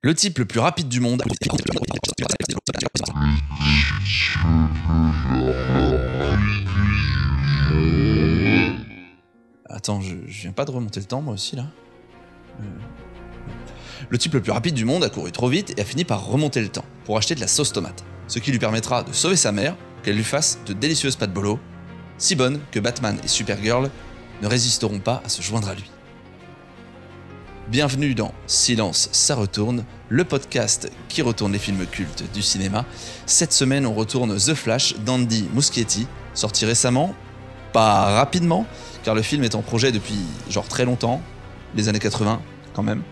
Le type le plus rapide du monde. Attends, je, viens pas de remonter le temps moi aussi là. Euh, Le type le plus rapide du monde a couru trop vite et a fini par remonter le temps pour acheter de la sauce tomate, ce qui lui permettra de sauver sa mère, qu'elle lui fasse de délicieuses pâtes bolo, si bonnes que Batman et Supergirl ne résisteront pas à se joindre à lui. Bienvenue dans Silence, ça retourne, le podcast qui retourne les films cultes du cinéma. Cette semaine, on retourne The Flash d'Andy Muschietti, sorti récemment, pas rapidement, car le film est en projet depuis genre très longtemps, les années 80 quand même.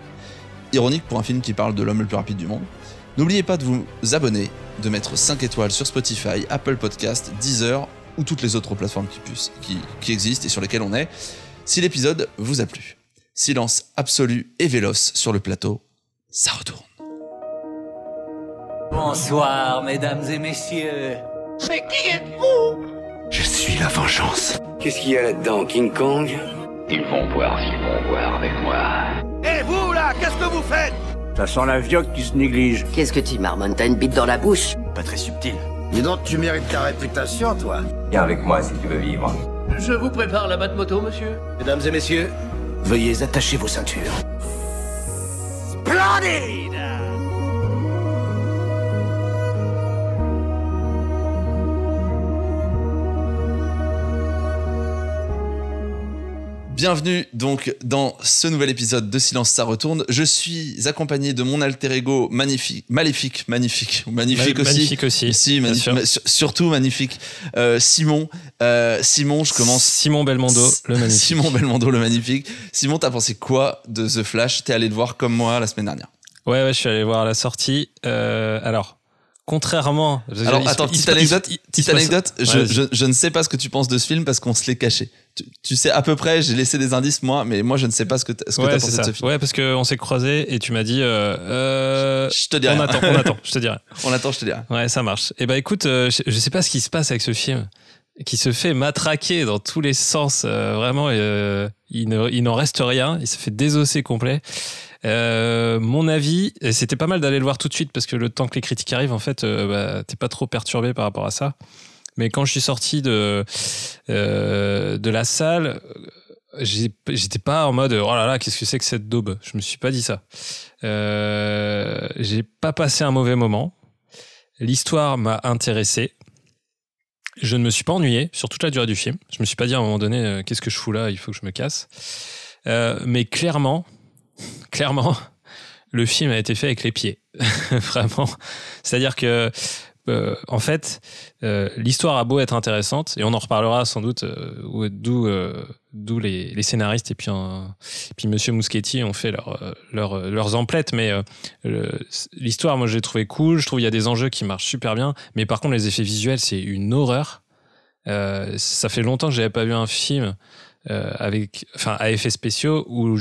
Ironique pour un film qui parle de l'homme le plus rapide du monde. N'oubliez pas de vous abonner, de mettre 5 étoiles sur Spotify, Apple Podcast, Deezer ou toutes les autres plateformes qui, puissent- qui, qui existent et sur lesquelles on est, si l'épisode vous a plu. Silence absolu et véloce sur le plateau, ça retourne. Bonsoir, mesdames et messieurs. Mais qui êtes-vous? Je suis la vengeance. Qu'est-ce qu'il y a là-dedans, King Kong? Ils vont voir s'ils vont voir avec moi. Et vous, là, qu'est-ce que vous faites? Ça sent la vioque qui se néglige. Qu'est-ce que tu marmonnes T'as une bite dans la bouche? Pas très subtil. Dis donc, tu mérites ta réputation, toi. Viens avec moi si tu veux vivre. Je vous prépare la batte moto, monsieur. Mesdames et messieurs, veuillez attacher vos ceintures. Bienvenue donc dans ce nouvel épisode de Silence ça retourne. Je suis accompagné de mon alter ego magnifique, maléfique, magnifique, magnifique Ma- aussi. magnifique aussi, Si, magnifique, ma- surtout magnifique. Euh, Simon, euh, Simon, je commence. Simon Belmondo, le magnifique. Simon Belmondo, le magnifique. Simon, t'as pensé quoi de The Flash? T'es allé le voir comme moi la semaine dernière? Ouais, ouais, je suis allé voir la sortie. Euh, alors, contrairement. Alors attends, petite anecdote. Petite anecdote. Je, je, je ne sais pas ce que tu penses de ce film parce qu'on se l'est caché. Tu, tu sais à peu près. J'ai laissé des indices moi, mais moi je ne sais pas ce que ce que Ouais, c'est pensé ça. de ce film. Ouais, parce qu'on s'est croisés et tu m'as dit. Euh, euh, Je te dirai. on attend, on attend, je te dirai. On attend, je te dirai. Ouais, ça marche. Et bah écoute, euh, je, je sais pas ce qui se passe avec ce film, qui se fait matraquer dans tous les sens. euh, vraiment, euh, il ne- il n'en reste rien. Il se fait désosser complet. Euh, mon avis, c'était pas mal d'aller le voir tout de suite parce que le temps que les critiques arrivent, en fait, euh, bah, t'es pas trop perturbé par rapport à ça. Mais quand je suis sorti de euh, la salle, j'étais pas en mode oh là là qu'est-ce que c'est que cette daube? Je me suis pas dit ça. J'ai pas passé un mauvais moment. L'histoire m'a intéressé. Je ne me suis pas ennuyé sur toute la durée du film. Je me suis pas dit à un moment donné qu'est-ce que je fous là, il faut que je me casse. Mais clairement, clairement, le film a été fait avec les pieds, vraiment. C'est-à-dire que, euh, en fait, euh, l'histoire a beau être intéressante et on en reparlera sans doute. euh, où- D'où, les, scénaristes et puis, un- et puis Monsieur ont fait leur, leur- leurs emplettes, mais l'histoire, moi, je l'ai trouvé cool. Je trouve il y a des enjeux qui marchent super bien, mais par contre, les effets visuels, c'est une horreur. Ça fait longtemps que j'avais pas vu un film euh, avec, enfin, à effets spéciaux où,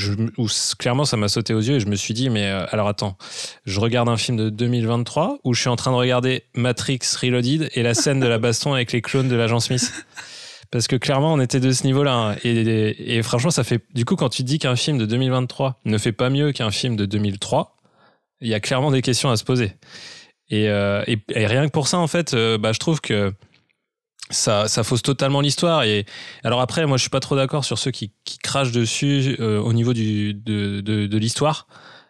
clairement ça m'a sauté aux yeux et je me suis dit mais euh, alors attends, je regarde un film de 2023 où je suis en train de regarder Matrix Reloaded et la scène de la baston avec les clones de l'agent Smith. Parce que clairement, on était de ce niveau-là. hein. Et, franchement, ça fait. Du coup, quand tu dis qu'un film de 2023 ne fait pas mieux qu'un film de 2003, il y a clairement des questions à se poser. Et, euh, rien que pour ça, en fait, bah, je trouve que ça, ça fausse totalement l'histoire. Et alors après, moi, je suis pas trop d'accord sur ceux qui, qui crachent dessus euh, au niveau du, de, de, de l'histoire.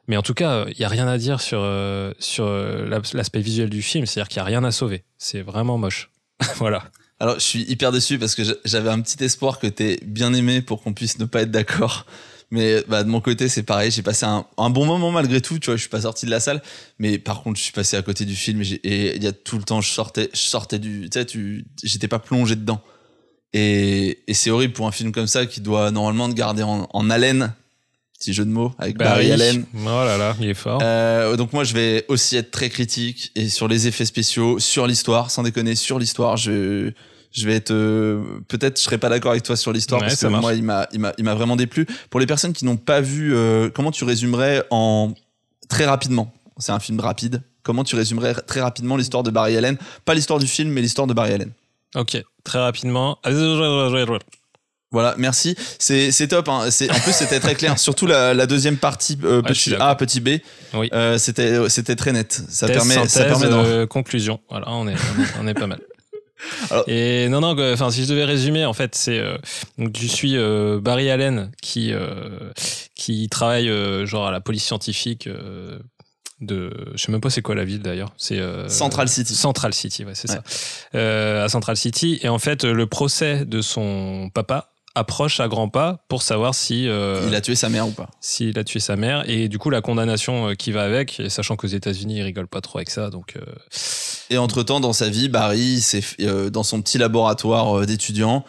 Mais en tout cas, il y a rien à dire sur, euh, sur euh, l'as- l'aspect visuel du film. C'est-à-dire qu'il y a rien à sauver. C'est vraiment moche. voilà. Alors, je suis hyper déçu parce que j'a- j'avais un petit espoir que t'aies bien aimé pour qu'on puisse ne pas être d'accord. Mais bah, de mon côté, c'est pareil. J'ai passé un, un bon moment malgré tout. Tu vois, je suis pas sorti de la salle. Mais par contre, je suis passé à côté du film et il y a tout le temps, je sortais, je sortais du. Tu sais, tu, j'étais pas plongé dedans. Et, et c'est horrible pour un film comme ça qui doit normalement te garder en, en haleine. Petit jeu de mots avec Barry, Allen. Oh là là, il est fort. Euh, donc moi je vais aussi être très critique et sur les effets spéciaux, sur l'histoire, sans déconner, sur l'histoire, je je vais être euh, peut-être je serai pas d'accord avec toi sur l'histoire Ouais, parce ça que marche. moi il m'a il m'a il m'a vraiment déplu. Pour les personnes qui n'ont pas vu euh, comment tu résumerais en très rapidement. C'est un film rapide. Comment tu résumerais très rapidement l'histoire de Barry Allen? Pas l'histoire du film, mais l'histoire de Barry Allen. Ok, très rapidement. Voilà, merci. C'est c'est top. Hein. C'est en plus c'était très clair. Surtout la, la deuxième partie euh, Ouais, suis petit. A petit B. Oui. Euh, c'était c'était très net. Ça Thèse, permet ça synthèse, permet d'en- euh, conclusion. Voilà, on est, on est pas mal. Alors- Et non, non, enfin, si je devais résumer, en fait, c'est euh, donc je suis euh, Barry Allen qui euh, qui travaille genre à la police scientifique de, je sais même pas c'est quoi la ville d'ailleurs, c'est euh, Central City. Central City, ouais, c'est Ouais. ça. Euh, à Central City, et en fait, le procès de son papa approche à grands pas pour savoir si euh, Il a tué sa mère ou pas s'il a tué sa mère et du coup la condamnation euh, qui va avec et sachant qu'aux États-Unis ils rigolent pas trop avec ça donc euh, Et entre temps, dans sa vie, Barry, f- euh, dans son petit laboratoire d'étudiant,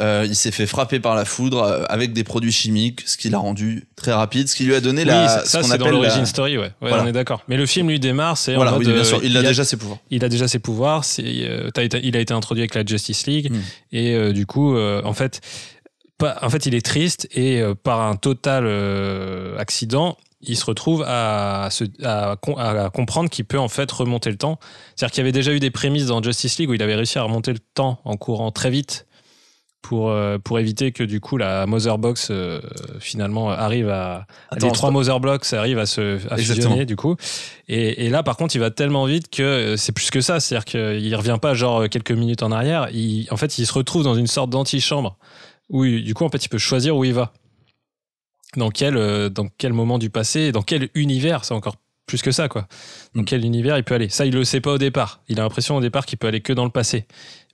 euh, il s'est fait frapper par la foudre avec des produits chimiques, ce qui l'a rendu très rapide, ce qui lui a donné la, oui ça, ce c'est dans appelle l'origine la- story ouais, Ouais, Voilà. on est d'accord mais le film lui démarre c'est en Voilà, mode, oui, bien sûr, il a déjà ses pouvoirs. il a déjà ses pouvoirs c'est été- il a été introduit avec la Justice League Mm. et du coup en fait pas, en fait il est triste et euh, par un total euh, accident il se retrouve à, se, à, com- à comprendre qu'il peut en fait remonter le temps. C'est-à-dire qu'il y avait déjà eu des prémices dans Justice League où il avait réussi à remonter le temps en courant très vite pour, euh, pour éviter que du coup la Mother Box euh, finalement arrive à... Attends, les trois stop. Mother Blocks arrivent à se à fusionner du coup. Et, et là par contre il va tellement vite que c'est plus que ça. C'est-à-dire qu'il revient pas genre quelques minutes en arrière. Il, en fait il se retrouve dans une sorte d'antichambre il- du coup en fait il peut choisir où il va dans quel, euh, dans quel moment du passé, et dans quel univers, c'est encore plus que ça, quoi. Dans Mm. quel univers il peut aller. Ça, il le sait pas au départ. Il a l'impression au départ qu'il peut aller que dans le passé.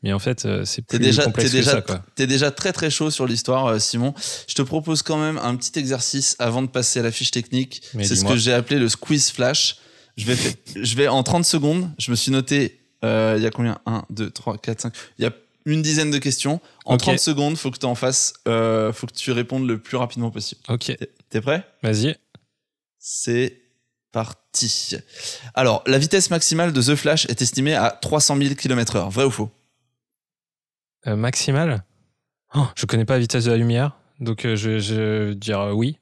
Mais en fait, euh, c'est plus déjà, complexe t'es que déjà, ça, quoi. t'es déjà très très chaud sur l'histoire, euh, Simon. Je te propose quand même un petit exercice avant de passer à la fiche technique. C'est ce que j'ai appelé le squeeze flash. Je vais, fait- je vais en 30 secondes. Je me suis noté. euh, Il y a combien? 1, 2, 3, 4, 5. Il y a une dizaine de questions. En Ok. 30 secondes, faut que tu en fasses. Euh, faut que tu répondes le plus rapidement possible. Ok, T'es- prêt? Vas-y. C'est parti. Alors, la vitesse maximale de The Flash est estimée à 300 000 km/h. Vrai ou faux? Euh, maximal oh, Je connais pas la vitesse de la lumière, donc euh, je, je vais dire oui.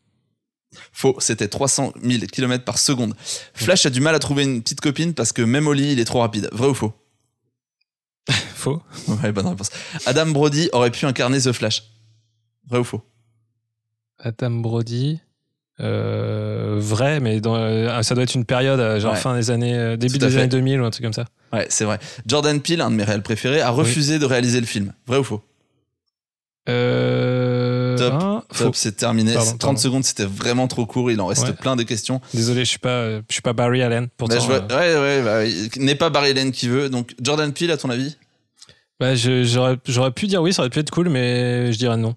Faux, c'était 300 000 km par seconde. Flash a du mal à trouver une petite copine parce que même au lit, il est trop rapide. Vrai ou faux? Faux. Ouais, bonne réponse. Adam Brody aurait pu incarner The Flash. Vrai ou faux? Adam Brody. euh, vrai, mais dans, euh, ça doit être une période, euh, genre Ouais. fin des années, euh, début des fait. années 2000 ou un truc comme ça. Ouais, c'est vrai. Jordan Peele, un de mes réels préférés, a refusé de réaliser le film. Vrai ou faux? Euh, Top, c'est terminé. Pardon, 30 pardon. secondes, c'était vraiment trop court. Il en reste Ouais. plein de questions. Désolé, je suis pas, je suis pas Barry Allen. Pourtant, Bah, je vois- euh, Ouais, ouais, bah, n'est pas Barry Allen qui veut. Donc, Jordan Peele, à ton avis? Bah, j'aurais, pu dire oui, ça aurait pu être cool, mais je dirais non.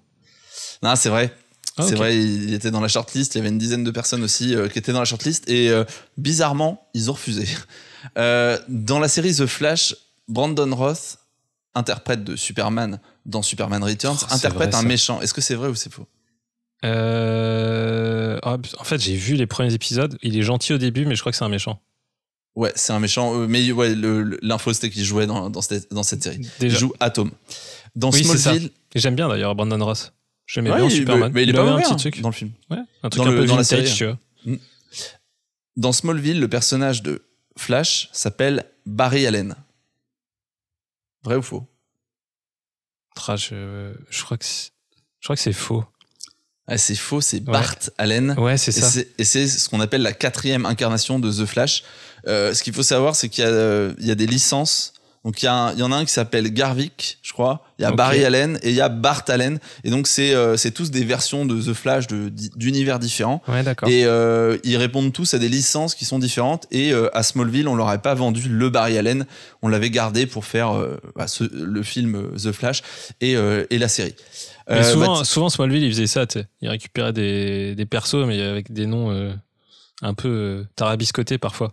Non, c'est vrai. Ah, c'est vrai, il était dans la shortlist. Il y avait une dizaine de personnes aussi euh, qui étaient dans la shortlist. Et euh, bizarrement, ils ont refusé. Dans la série The Flash, Brandon Roth, interprète de Superman dans Superman Returns, Oh, interprète vrai, un méchant. Est-ce que c'est vrai ou c'est faux? Euh, ah, en fait, j'ai vu les premiers épisodes. Il est gentil au début, mais je crois que c'est un méchant. Ouais, c'est un méchant. euh, mais ouais, l'info c'était qu'il jouait dans, dans, cette, dans cette série. Déjà. Il joue Atom. Dans Oui. Smallville. J'aime bien d'ailleurs Brandon Ross. J'aimais Ouais, bien Superman. mais il est pas un petit hein, truc. dans le film. Ouais, un truc dans un le- peu dans la série. tu vois. Dans Smallville, le personnage de Flash s'appelle Barry Allen. Vrai ou faux? Je, je crois que c'est, je crois que c'est faux. Ah, C'est faux, c'est Bart Allen. Ouais, c'est ça. Et c'est ce qu'on appelle la quatrième incarnation de The Flash. Euh, ce qu'il faut savoir, c'est qu'il y, a, euh, y a des licences. Donc il y, y en a un qui s'appelle Garvik, je crois. Il y a. Barry Allen et il y a Bart Allen. Et donc c'est euh, c'est tous des versions de The Flash d'univers différents. Ouais, d'accord. Et euh, ils répondent tous à des licences qui sont différentes. Et euh, à Smallville, on leur avait pas vendu le Barry Allen. On l'avait gardé pour faire euh, bah, ce- le film The Flash et, euh, et la série. Mais Euh, souvent, bah, souvent, Smallville, il faisait ça, tu sais. Il récupérait des, des persos, mais avec des noms euh, un peu euh, tarabiscotés parfois.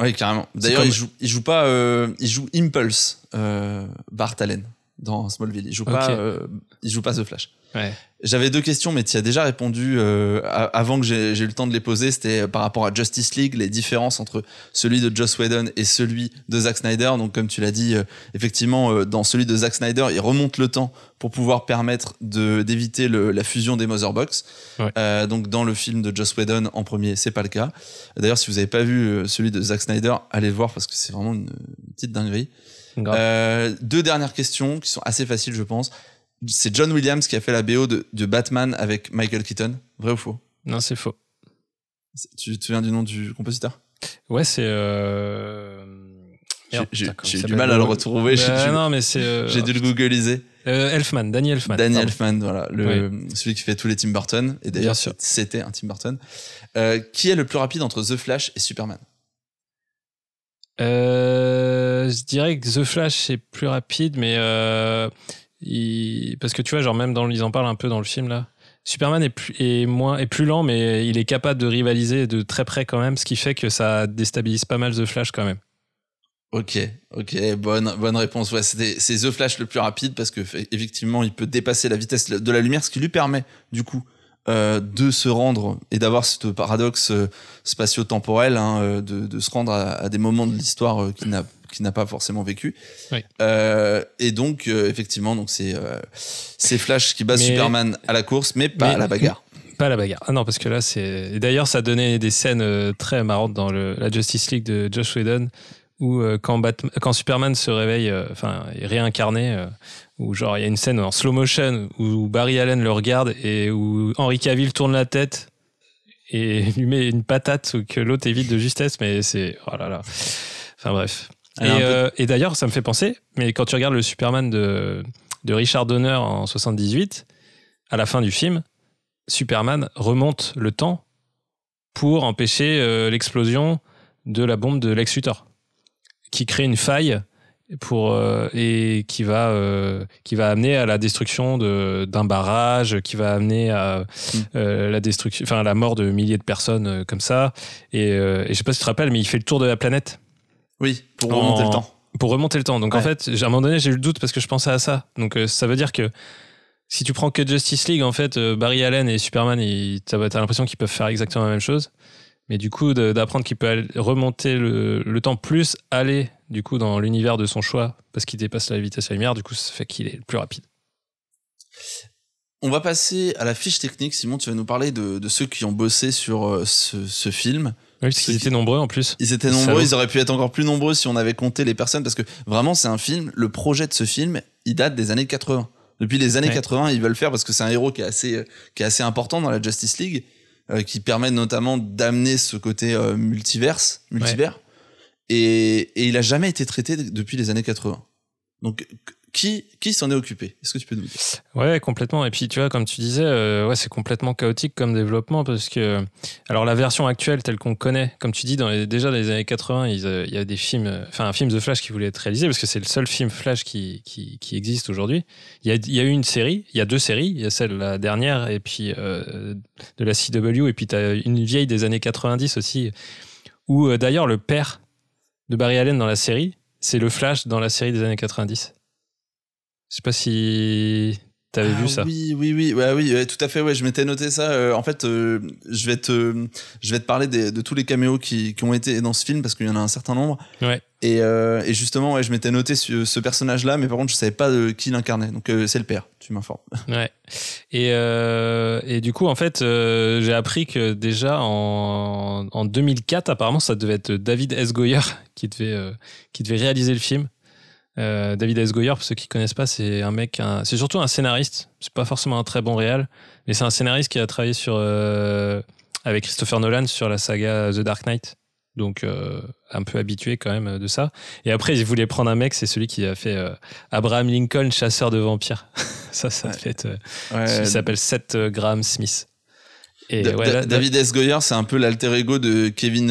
Oui, carrément. D'ailleurs, comme- il joue, il joue pas, euh, il joue Impulse, euh, Bart Allen dans Smallville. Il joue pas, euh, il joue pas The Flash. Ouais. J'avais deux questions, mais tu as déjà répondu euh, avant que j'ai eu le temps de les poser. C'était par rapport à Justice League, les différences entre celui de Joss Whedon et celui de Zack Snyder. Donc, comme tu l'as dit, euh, effectivement, euh, dans celui de Zack Snyder, il remonte le temps pour pouvoir permettre d'éviter la fusion des Motherbox. Ouais. Donc, dans le film de Joss Whedon en premier, c'est pas le cas. D'ailleurs, si vous n'avez pas vu celui de Zack Snyder, allez le voir parce que c'est vraiment une, petite dinguerie. Deux dernières questions qui sont assez faciles, je pense. C'est John Williams qui a fait la BO de, de Batman avec Michael Keaton. Vrai ou faux? Non, c'est faux. Tu te souviens du nom du compositeur? Ouais, c'est. euh, J'ai- eu du mal à le retrouver. J'ai Bah, dû- non, mais c'est. euh, j'ai dû le googliser. euh, Elfman, Danny Elfman. Danny pardon. Elfman, voilà, le, celui qui fait tous les Tim Burton. Et d'ailleurs, c'était un Tim Burton. Euh, qui est le plus rapide entre The Flash et Superman? Je dirais que The Flash c'est plus rapide, mais parce que tu vois, genre même ils en parlent un peu dans le film là. Superman est plus, moins est plus lent, mais il est capable de rivaliser de très près quand même, ce qui fait que ça déstabilise pas mal The Flash quand même. Ok, ok, bonne, bonne réponse. C'est The Flash le plus rapide parce que effectivement, il peut dépasser la vitesse de la lumière, ce qui lui permet du coup euh, de se rendre et d'avoir ce paradoxe euh, spatio-temporel, hein, euh, de, se rendre à, des moments de l'histoire euh, qu'il n'a qu'il n'a pas forcément vécu. Oui. Euh, et donc, euh, effectivement, donc c'est euh, c'est Flash qui bat Mais- Superman à la course, mais pas Mais- à la bagarre. Pas à la bagarre. Ah non, parce que là, c'est. et D'ailleurs, ça donnait des scènes très marrantes dans le, la Justice League de Josh Whedon, où quand, Batman- quand Superman se réveille, enfin, est réincarné, où genre, il y a une scène en slow motion où Barry Allen le regarde et où Henry Cavill tourne la tête et lui met une patate que l'autre évite de justesse, mais c'est. Oh là là. Enfin bref. Et, peu- euh, et d'ailleurs, ça me fait penser, mais quand tu regardes le Superman de, de Richard Donner en 78, à la fin du film, Superman remonte le temps pour empêcher euh, l'explosion de la bombe de Lex Luthor, qui crée une faille pour euh, et qui va euh, qui va amener à la destruction de d'un barrage, qui va amener à Mm. euh, la destruction, enfin la mort de milliers de personnes comme ça. Et, et je sais pas si tu te rappelles, mais il fait le tour de la planète Oui, pour remonter le temps. pour remonter le temps. Donc en fait, à un moment donné, j'ai eu le doute parce que je pensais à ça. Donc euh, ça veut dire que si tu prends que Justice League, en fait, euh, Barry Allen et Superman, t'as t'as l'impression qu'ils peuvent faire exactement la même chose. Mais du coup, d'apprendre qu'il peut aller- remonter le, le temps plus aller du coup dans l'univers de son choix parce qu'il dépasse la vitesse de la lumière, du coup, ça fait qu'il est le plus rapide. On va passer à la fiche technique. Simon, tu vas nous parler de, de ceux qui ont bossé sur euh, ce, ce film. Oui, parce qu'ils étaient nombreux en plus. Ils étaient nombreux, ils auraient pu être encore plus nombreux si on avait compté les personnes, parce que vraiment, c'est un film, le projet de ce film, il date des années 80. Depuis les années Ouais. 80, ils veulent le faire parce que c'est un héros qui est assez, euh, qui est assez important dans la Justice League, euh, qui permet notamment d'amener ce côté euh, multiverse, multivers. Et, et il a jamais été traité depuis les années 80. Donc, qui, s'en est occupé? Est-ce que tu peux nous dire? Ouais, complètement. Et puis, tu vois, comme tu disais, euh, ouais, c'est complètement chaotique comme développement parce que, alors, la version actuelle telle qu'on connaît, comme tu dis, dans déjà dans les années 80, ils, euh, il y a des films, euh, enfin, un film The Flash qui voulait être réalisé parce que c'est le seul film Flash qui, qui, existe aujourd'hui. Il y a, eu une série, il y a deux séries, il y a celle, la dernière, et puis de la CW, et puis tu as une vieille des années 90 aussi, où d'ailleurs le père de Barry Allen dans la série, c'est le Flash dans la série des années 90. Je sais pas si t'avais Ah vu ça. Oui, oui, oui, ouais, oui, ouais, tout à fait. Ouais, je m'étais noté ça. Euh, en fait, euh, je vais te, je vais te parler des- de tous les caméos qui, qui ont été dans ce film parce qu'il y en a un certain nombre. Ouais. Et, euh, et justement, ouais, je m'étais noté ce, ce personnage-là, mais par contre, je savais pas de qui l'incarnait. Donc, euh, c'est le père. Tu m'informes. Ouais. Et, euh, et du coup, en fait, euh, j'ai appris que déjà en, en 2004, apparemment, ça devait être David S. Goyer qui devait, euh, qui devait réaliser le film. Euh, David S. Goyer, pour ceux qui connaissent pas, c'est un mec, un- c'est surtout un scénariste. C'est pas forcément un très bon réal, mais c'est un scénariste qui a travaillé sur euh, avec Christopher Nolan sur la saga The Dark Knight. Donc euh, un peu habitué quand même de ça. Et après, il voulait prendre un mec, c'est celui qui a fait Abraham Lincoln, chasseur de vampires. ça, ça Ouais. devait être. Ouais, il s'appelle Seth Graham Smith. Et Da- ouais, Da- là- là- David S. Goyer, c'est un peu l'alter ego de Kevin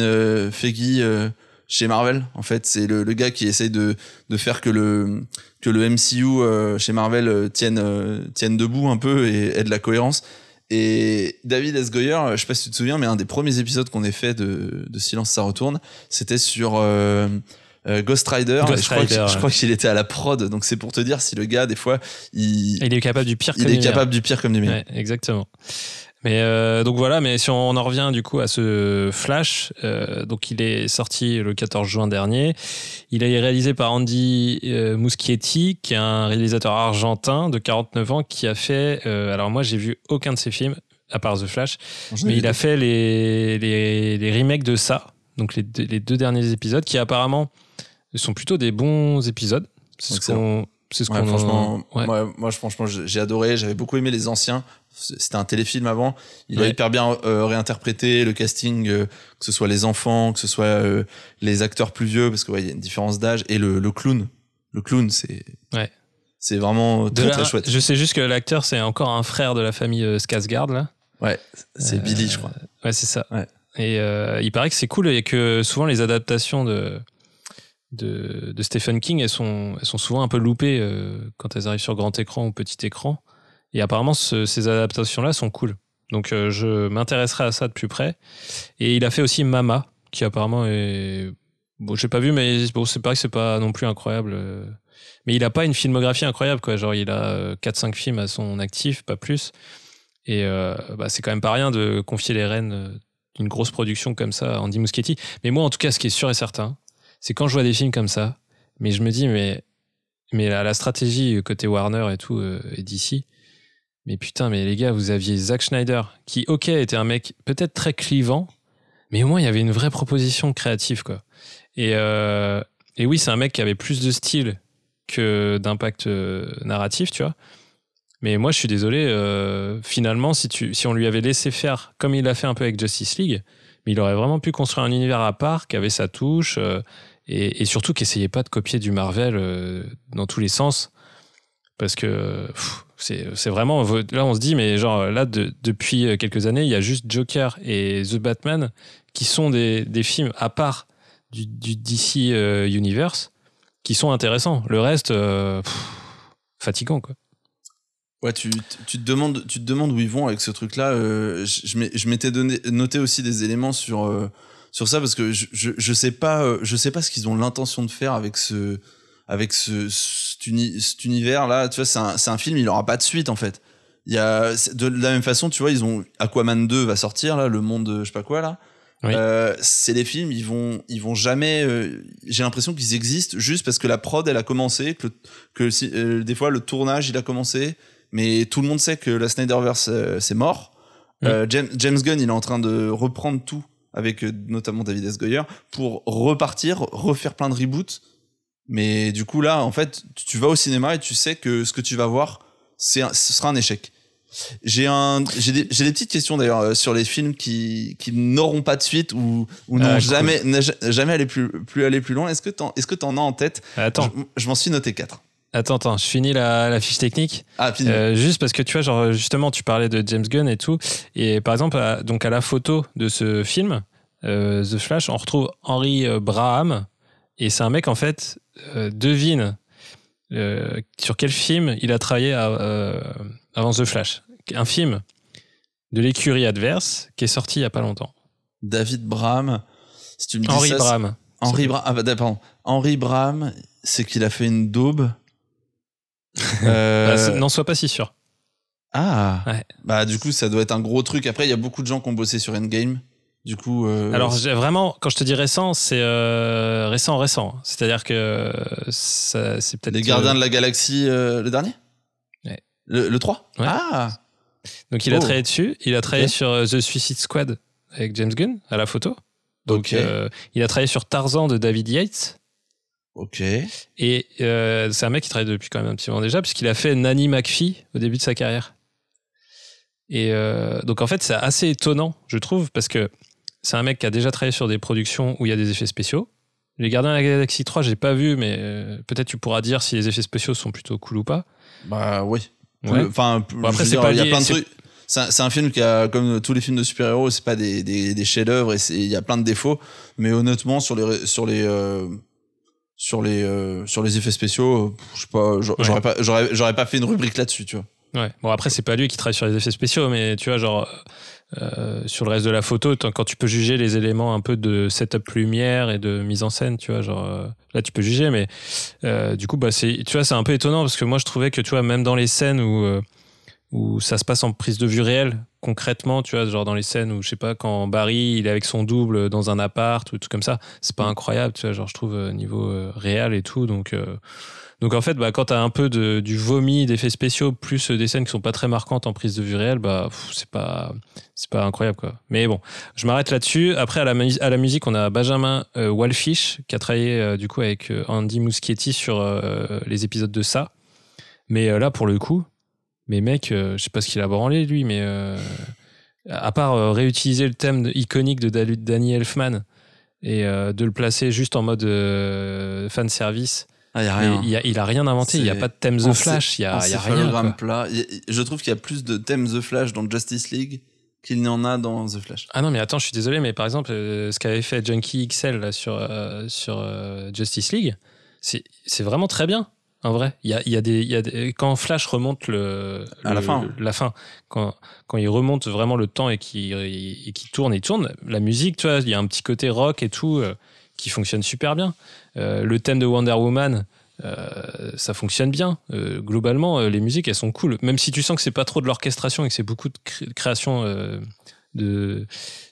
Feige chez Marvel. En fait, c'est le, le gars qui essaye de, de faire que le, que le MCU euh, chez Marvel euh, tienne, euh, tienne debout un peu et ait de la cohérence. Et David S. Goyer, je sais pas si tu te souviens, mais un des premiers épisodes qu'on ait fait de, de Silence ça retourne, c'était sur Ghost Rider. Ghost je crois je qu'il était à la prod, donc c'est pour te dire si le gars, des fois, il, il est capable du pire il comme est capable du pire comme du meilleur. Ouais, exactement. Mais euh, donc voilà, mais si on en revient du coup à ce Flash, euh, donc il est sorti le 14 juin dernier. Il est réalisé par Andy euh, Muschietti, qui est un réalisateur argentin de 49 ans qui a fait. alors moi, j'ai vu aucun de ses films à part The Flash, mais il a fait les, les, les remakes de ça, donc les deux, les deux derniers épisodes, qui apparemment sont plutôt des bons épisodes. C'est ce qu'on c'est ce Ouais, qu'on franchement, ouais. moi, moi, franchement, j'ai adoré. J'avais beaucoup aimé les anciens. C'était un téléfilm avant. Il a hyper bien euh, réinterprété le casting, euh, que ce soit les enfants, que ce soit euh, les acteurs plus vieux, parce que ouais, il y a une différence d'âge et le, le clown. Le clown, c'est Ouais. c'est vraiment très là, très chouette. Je sais juste que l'acteur, c'est encore un frère de la famille Skarsgård, là. Ouais, c'est Billy, je crois. Ouais, c'est ça. Et il paraît que c'est cool et que souvent les adaptations de, de, Stephen King, elles sont, souvent un peu loupées euh, quand elles arrivent sur grand écran ou petit écran. Et apparemment, ce- ces adaptations-là sont cool. Donc euh, je m'intéresserai à ça de plus près. Et il a fait aussi Mama, qui apparemment est... Bon, j'ai pas vu, mais bon, c'est pareil c'est pas non plus incroyable. euh. Mais il a pas une filmographie incroyable, quoi. Genre, il a euh, 4-5 films à son actif, pas plus. Et bah, c'est quand même pas rien de confier les rênes d'une grosse production comme ça à Andy Muschietti. Mais moi, en tout cas, ce qui est sûr et certain, c'est quand je vois des films comme ça, mais je me dis, mais, mais la, stratégie côté Warner et tout, euh, et d'ici, mais putain, mais les gars, vous aviez Zack Schneider, qui, ok, était un mec peut-être très clivant, mais au moins, il y avait une vraie proposition créative, quoi. Et, euh, et oui, c'est un mec qui avait plus de style que d'impact euh, narratif, tu vois. Mais moi, je suis désolé, euh, finalement, si, tu, si on lui avait laissé faire comme il l'a fait un peu avec Justice League, mais il aurait vraiment pu construire un univers à part qui avait sa touche et, surtout qui essayait pas de copier du Marvel euh, dans tous les sens. Parce que c'est vraiment. Là, on se dit, mais genre, là, de- depuis quelques années, il y a juste Joker et The Batman qui sont des, films à part du, DC euh, Universe qui sont intéressants. Le reste, euh, fatigant, quoi. Ouais, tu, tu, te demandes, tu demandes où ils vont avec ce truc-là. euh, je je m'étais donné, noté aussi des éléments sur, euh, sur ça parce que je, je, je sais pas, euh, je sais pas ce qu'ils ont l'intention de faire avec ce, avec ce, cet, uni- cet univers-là. Tu vois, c'est un, c'est un film, il aura pas de suite en fait. Il y a, de la même façon, tu vois, ils ont Aquaman 2 va sortir là, le monde, je sais pas quoi là. Oui. Euh, c'est des films, ils vont, ils vont jamais. euh, J'ai l'impression qu'ils existent juste parce que la prod elle a commencé, que, que euh, des fois le tournage il a commencé, mais tout le monde sait que la Snyderverse c'est mort. Euh, James, James Gunn il est en train de reprendre tout avec euh, notamment David S. Goyer pour repartir, refaire plein de reboots. Mais du coup là, en fait, tu- vas au cinéma et tu sais que ce que tu vas voir, c'est ce sera un échec. J'ai un, j'ai des, j'ai des petites questions d'ailleurs euh, sur les films qui, qui n'auront pas de suite ou, ou n'ont Ah, cool. jamais, jamais aller plus, plus aller plus loin. Est-ce que t'en, est-ce que t'en as en tête? Attends, Je, je m'en suis noté quatre. Attends, attends, je finis la, la fiche technique. Ah, fini. Euh, juste parce que tu vois, genre, justement, tu parlais de James Gunn et tout. Et par exemple, à, donc à la photo de ce film, euh, The Flash, on retrouve Henry euh, Braham. Et c'est un mec, en fait, euh, devine sur quel film il a travaillé à- avant The Flash. Un film de l'écurie adverse qui est sorti il y a pas longtemps. David Braham. Si tu me dis Henry ça, Braham. Henry Braham. Ah, bah, pardon. Henry Braham, c'est qu'il a fait une daube. Euh, Bah, N'en sois pas si sûr. Ah. Ouais. Bah du coup ça doit être un gros truc. Après il y a beaucoup de gens qui ont bossé sur Endgame. Du coup. euh, Alors vraiment, quand je te dis récent, c'est euh, récent, récent. C'est-à-dire que c'est peut-être. les Gardiens euh, de la Galaxie, le dernier? Ouais. Le, le 3 Ouais. Ah. Donc il a Oh. travaillé dessus. Il a travaillé sur The Suicide Squad avec James Gunn à la photo. Donc il a travaillé sur Tarzan de David Yates. Ok. Et euh, c'est un mec qui travaille depuis quand même un petit moment déjà, puisqu'il a fait Nanny McPhee au début de sa carrière. Et euh, donc en fait c'est assez étonnant, je trouve, parce que c'est un mec qui a déjà travaillé sur des productions où il y a des effets spéciaux. Les Gardiens de la Galaxie 3, j'ai pas vu, mais euh, peut-être tu pourras dire si les effets spéciaux sont plutôt cool ou pas. Bah oui. Ouais. Enfin. Bon, après, je c'est pas Il y a lié- plein de trucs. C'est un, film qui a, comme tous les films de super-héros, c'est pas des, des, des chefs-d'œuvre et il y a plein de défauts. Mais honnêtement, sur les, sur les, sur les, euh, sur les effets spéciaux, euh, je sais pas, Ouais. j'aurais pas, j'aurais, j'aurais pas fait une rubrique là-dessus, tu vois. Ouais. Bon, après, c'est pas lui qui travaille sur les effets spéciaux, mais tu vois, genre, euh, sur le reste de la photo, quand tu peux juger les éléments un peu de setup lumière et de mise en scène, tu vois, genre, euh, là, tu peux juger, mais du coup, bah, c'est, tu vois, c'est un peu étonnant parce que moi, je trouvais que, tu vois, même dans les scènes où, où ça se passe en prise de vue réelle, concrètement, tu vois, genre dans les scènes où, je sais pas, quand Barry, il est avec son double dans un appart ou tout comme ça, c'est pas incroyable, tu vois, genre, je trouve, euh, niveau euh, réel et tout, donc. euh, donc en fait, bah, quand t'as un peu de, du vomi d'effets spéciaux plus des scènes qui sont pas très marquantes en prise de vue réelle, bah c'est pas pas incroyable quoi. Mais bon, je m'arrête là-dessus. Après à la, à la musique, on a Benjamin euh, qui a travaillé du coup avec Andy Muschietti sur les épisodes de ça. Mais là, pour le coup, mais mec, euh, je sais pas ce qu'il a branlé lui, mais euh, à part euh, réutiliser le thème de- iconique de Danny Elfman et euh, de le placer juste en mode fan service, Ah, y a mais rien. il, a, il a rien inventé. Il y a pas de thème The Flash. Il y a, y a rien. Quoi. plat. Je trouve qu'il y a plus de thèmes The Flash dans Justice League qu'il n'y en a dans The Flash. Ah non, mais attends, je suis désolé, mais par exemple, ce qu'avait fait Junkie XL là, sur, sur Justice League, c'est vraiment très bien, en vrai. Il y a, il y a des, y a des- quand Flash remonte le, À la fin. le- la fin, quand, quand il remonte vraiment le temps et qu'il tourne et tourne, la musique, tu vois, il y a un petit côté rock et tout euh, qui fonctionne super bien. Euh, le thème de Wonder Woman. euh, ça fonctionne bien. Globalement, les musiques, elles sont cool. Même si tu sens que c'est pas trop de l'orchestration et que c'est beaucoup de cré- création de,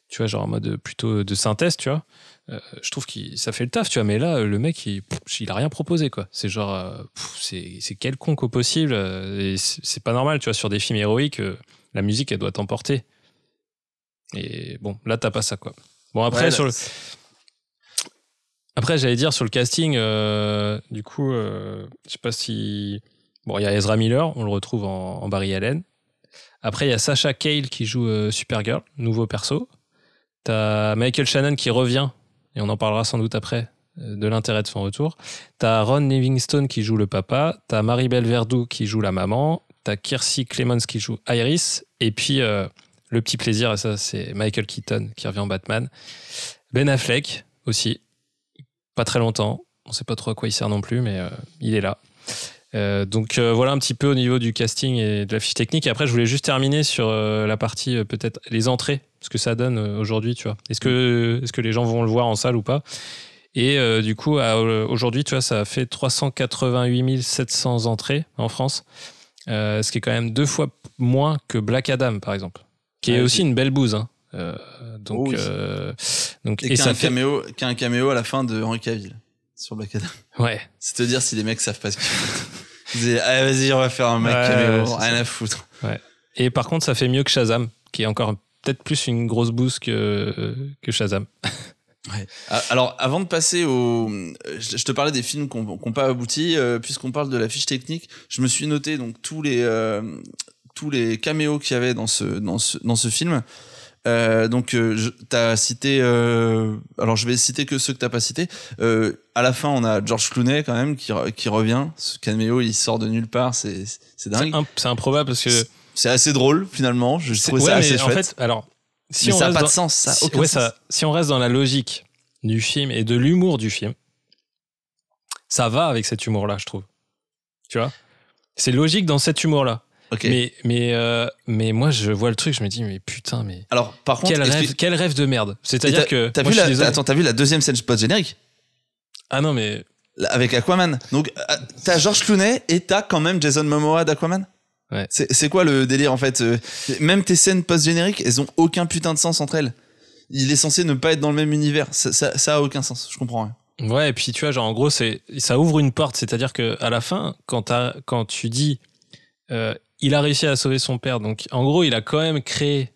tu vois, genre en mode plutôt de synthèse, tu vois. Euh, je trouve que ça fait le taf, tu vois. Mais là, le mec, il, pff, il a rien proposé, quoi. C'est genre, euh, c'est quelconque au possible. euh, c'est pas normal, tu vois, sur des films héroïques, la musique, elle doit t'emporter. Et bon, là, t'as pas ça, quoi. Bon, après, Ouais, sur le. Après, j'allais dire sur le casting, du coup, je sais pas si. Bon, il y a Ezra Miller, on le retrouve en, en Barry Allen. Après, il y a Sacha Cale qui joue Supergirl, nouveau perso. T'as Michael Shannon qui revient, et on en parlera sans doute après, euh, de l'intérêt de son retour. T'as Ron Livingstone qui joue le papa. T'as Maribel Verdú qui joue la maman. T'as Kiersey Clemens qui joue Iris. Et puis, euh, le petit plaisir, ça, c'est Michael Keaton qui revient en Batman. Ben Affleck aussi. Pas très longtemps. On sait pas trop à quoi il sert non plus, mais euh, il est là. Donc voilà un petit peu au niveau du casting et de la fiche technique. Après, je voulais juste terminer sur la partie peut-être les entrées, ce que ça donne euh, aujourd'hui, tu vois. Est-ce que, est-ce que les gens vont le voir en salle ou pas? Et euh, du coup, à- aujourd'hui, tu vois, ça a fait 388 700 entrées en France, euh, ce qui est quand même deux fois moins que Black Adam, par exemple, qui est Ouais, aussi une belle bouse. hein. Euh, donc, Oh oui. euh, donc, Et, et, ça un fait, caméo, y a un caméo à la fin de Henry Cavill sur Black Adam. ouais. C'est te dire si les mecs savent pas ce qu'ils font. Ils ah, vas-y, on va faire un mec Ouais, caméo, ouais, rien ça. à foutre. Et par contre, ça fait mieux que Shazam, qui est encore peut-être plus une grosse bouse que, que Shazam. Alors, avant de passer au. Je te parlais des films qui n'ont pas abouti. euh, Puisqu'on parle de la fiche technique, je me suis noté donc tous les, euh, tous les caméos qu'il y avait dans ce, dans ce, dans ce film. Euh, donc, euh, je- t'as cité. euh, alors, je vais citer que ceux que t'as pas cités. Euh, à la fin, on a George Clooney quand même qui, qui revient. Ce caméo, il sort de nulle part. C'est c'est dingue. c'est improbable parce que. C'est assez drôle finalement. Je c'est- trouve ouais, ça assez mais en chouette. fait, alors. Si mais on ça n'a reste pas dans- de sens. Ça si, aucun ouais, sens. ça- si on reste dans la logique du film et de l'humour du film, ça va avec cet humour-là, je trouve. Tu vois? C'est logique dans cet humour-là. Ok. Mais, mais, euh, mais moi, je vois le truc, je me dis, mais putain, mais. Alors, par contre, Quel rêve, que- quel rêve de merde. C'est-à-dire que. T'as moi, vu la, attends, t'as vu la deuxième scène post générique? Ah non, mais. avec Aquaman. Donc euh, t'as George Clooney et t'as quand même Jason Momoa d'Aquaman? Ouais. C'est quoi le délire en fait euh, Même tes scènes post génériques, elles ont aucun putain de sens entre elles. Il est censé ne pas être dans le même univers. Ça, ça, ça a aucun sens. Je comprends rien. Ouais, et puis tu vois, genre en gros, c'est ça ouvre une porte, c'est-à-dire que à la fin, quand, tu dis euh, il a réussi à sauver son père, donc en gros, il a quand même créé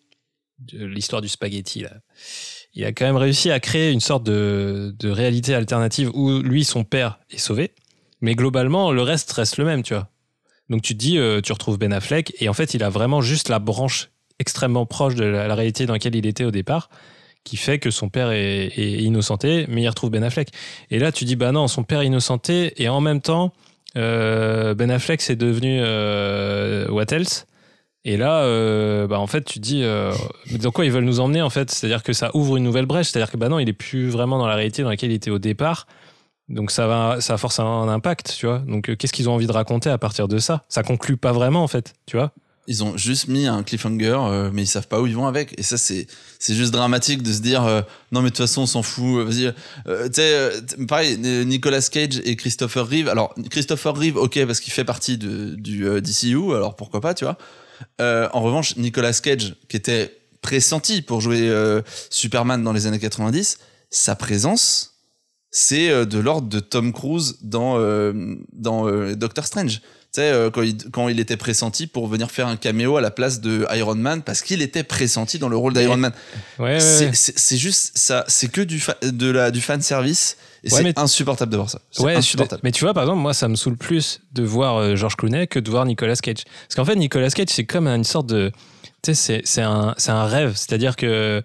l'histoire du spaghetti là. Il a quand même réussi à créer une sorte de, de réalité alternative où lui, son père, est sauvé, mais globalement, le reste reste le même, tu vois. Donc tu te dis, euh, tu retrouves Ben Affleck, et en fait, il a vraiment juste la branche extrêmement proche de la, réalité dans laquelle il était au départ, qui fait que son père est, innocenté, mais il retrouve Ben Affleck. Et là, tu dis, bah non, son père est innocenté, et en même temps, euh, Ben Affleck, c'est devenu euh, What else? Et là, euh, bah en fait, tu te dis, euh, dans quoi ils veulent nous emmener, en fait? C'est-à-dire que ça ouvre une nouvelle brèche, c'est-à-dire que bah non, il est plus vraiment dans la réalité dans laquelle il était au départ. Donc ça va, ça a forcément un impact, tu vois. Donc euh, qu'est-ce qu'ils ont envie de raconter à partir de ça? Ça conclut pas vraiment, en fait, tu vois. Ils ont juste mis un cliffhanger, euh, mais ils savent pas où ils vont avec. Et ça, c'est c'est juste dramatique de se dire euh, non, mais de toute façon, on s'en fout. Vas-y, tu sais, pareil, Nicolas Cage et Christopher Reeve. Alors Christopher Reeve, ok, parce qu'il fait partie du DCU, alors pourquoi pas, tu vois. En revanche, Nicolas Cage, qui était pressenti pour jouer Superman dans les années 90, sa présence, c'est euh, de l'ordre de Tom Cruise dans, euh, dans euh, Doctor Strange. Tu sais, euh, quand, il, quand il était pressenti pour venir faire un caméo à la place de Iron Man, parce qu'il était pressenti dans le rôle d'Iron Man. Ouais, ouais, C'est- ouais. C'est c'est juste ça, c'est que du, fa- de la, du fan service, et Ouais, c'est insupportable de voir ça. C'est insupportable. mais tu vois, par exemple, moi, ça me saoule plus de voir George Clooney que de voir Nicolas Cage. Parce qu'en fait, Nicolas Cage, c'est comme une sorte de. Tu sais, c'est- c'est un, c'est un rêve. C'est-à-dire que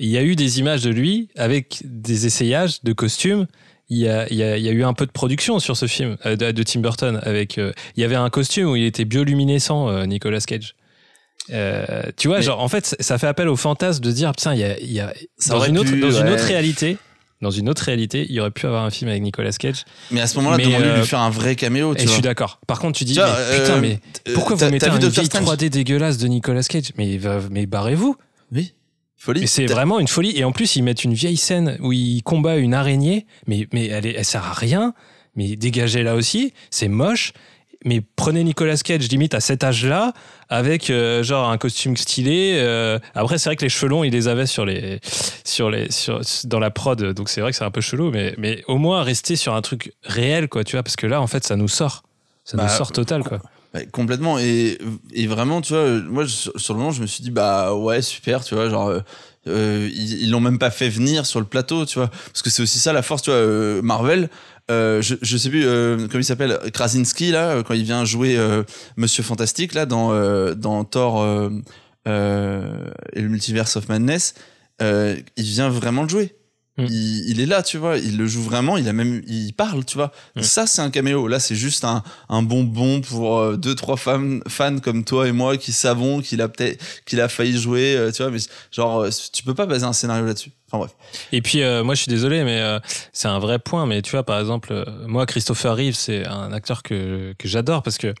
il y a eu des images de lui avec des essayages de costumes. Il y, a, il, y a, il y a eu un peu de production sur ce film euh, de, de Tim Burton. Avec, euh, il y avait un costume où il était bioluminescent, euh, Nicolas Cage. Euh, tu vois, Mais- genre, en fait, ça- fait appel au fantasme de dire, putain, il y a, il y a Ça dans, une autre, pu, dans une ouais. autre réalité, dans une autre réalité, il y aurait pu avoir un film avec Nicolas Cage. Mais à ce moment-là, demande-lui de euh, lui faire un vrai caméo, Et je suis d'accord. Par contre, tu dis, Tu vois, mais, putain, euh, mais pourquoi vous mettez une vieille Strange 3D dégueulasse de Nicolas Cage? Mais barrez-vous. Folie. C'est vraiment une folie. Et en plus, ils mettent une vieille scène où il combat une araignée, mais, mais elle, est, elle sert à rien. Mais dégagez là aussi, c'est moche. Mais prenez Nicolas Cage limite à cet âge-là, avec euh, genre un costume stylé. euh, Après, c'est vrai que les cheveux longs, il les avait sur les, sur les, sur, dans la prod, donc c'est vrai que c'est un peu chelou. Mais, mais au moins rester sur un truc réel, quoi, tu vois, parce que là, en fait, ça nous sort. Ça Bah, nous sort total, quoi. Complètement. Et, et vraiment tu vois euh, moi sur, le moment je me suis dit bah ouais super tu vois genre euh, euh, ils l'ont même pas fait venir sur le plateau tu vois. Parce que c'est aussi ça la force tu vois Marvel. Je, sais plus comment il s'appelle Krasinski là quand il vient jouer Monsieur Fantastique là dans dans Thor et le Multiverse of Madness il vient vraiment le jouer Mm. il, il est là tu vois il le joue vraiment il a même il parle tu vois Mm. ça c'est un caméo là c'est juste un un bonbon pour euh, deux trois fans fans comme toi et moi qui savons qu'il a peut-être qu'il a failli jouer euh, tu vois mais genre euh, tu peux pas baser un scénario là-dessus enfin bref Et puis, euh, moi, je suis désolé, mais euh, c'est un vrai point. Mais tu vois, par exemple, euh, moi, Christopher Reeve, c'est un acteur que, que j'adore parce que,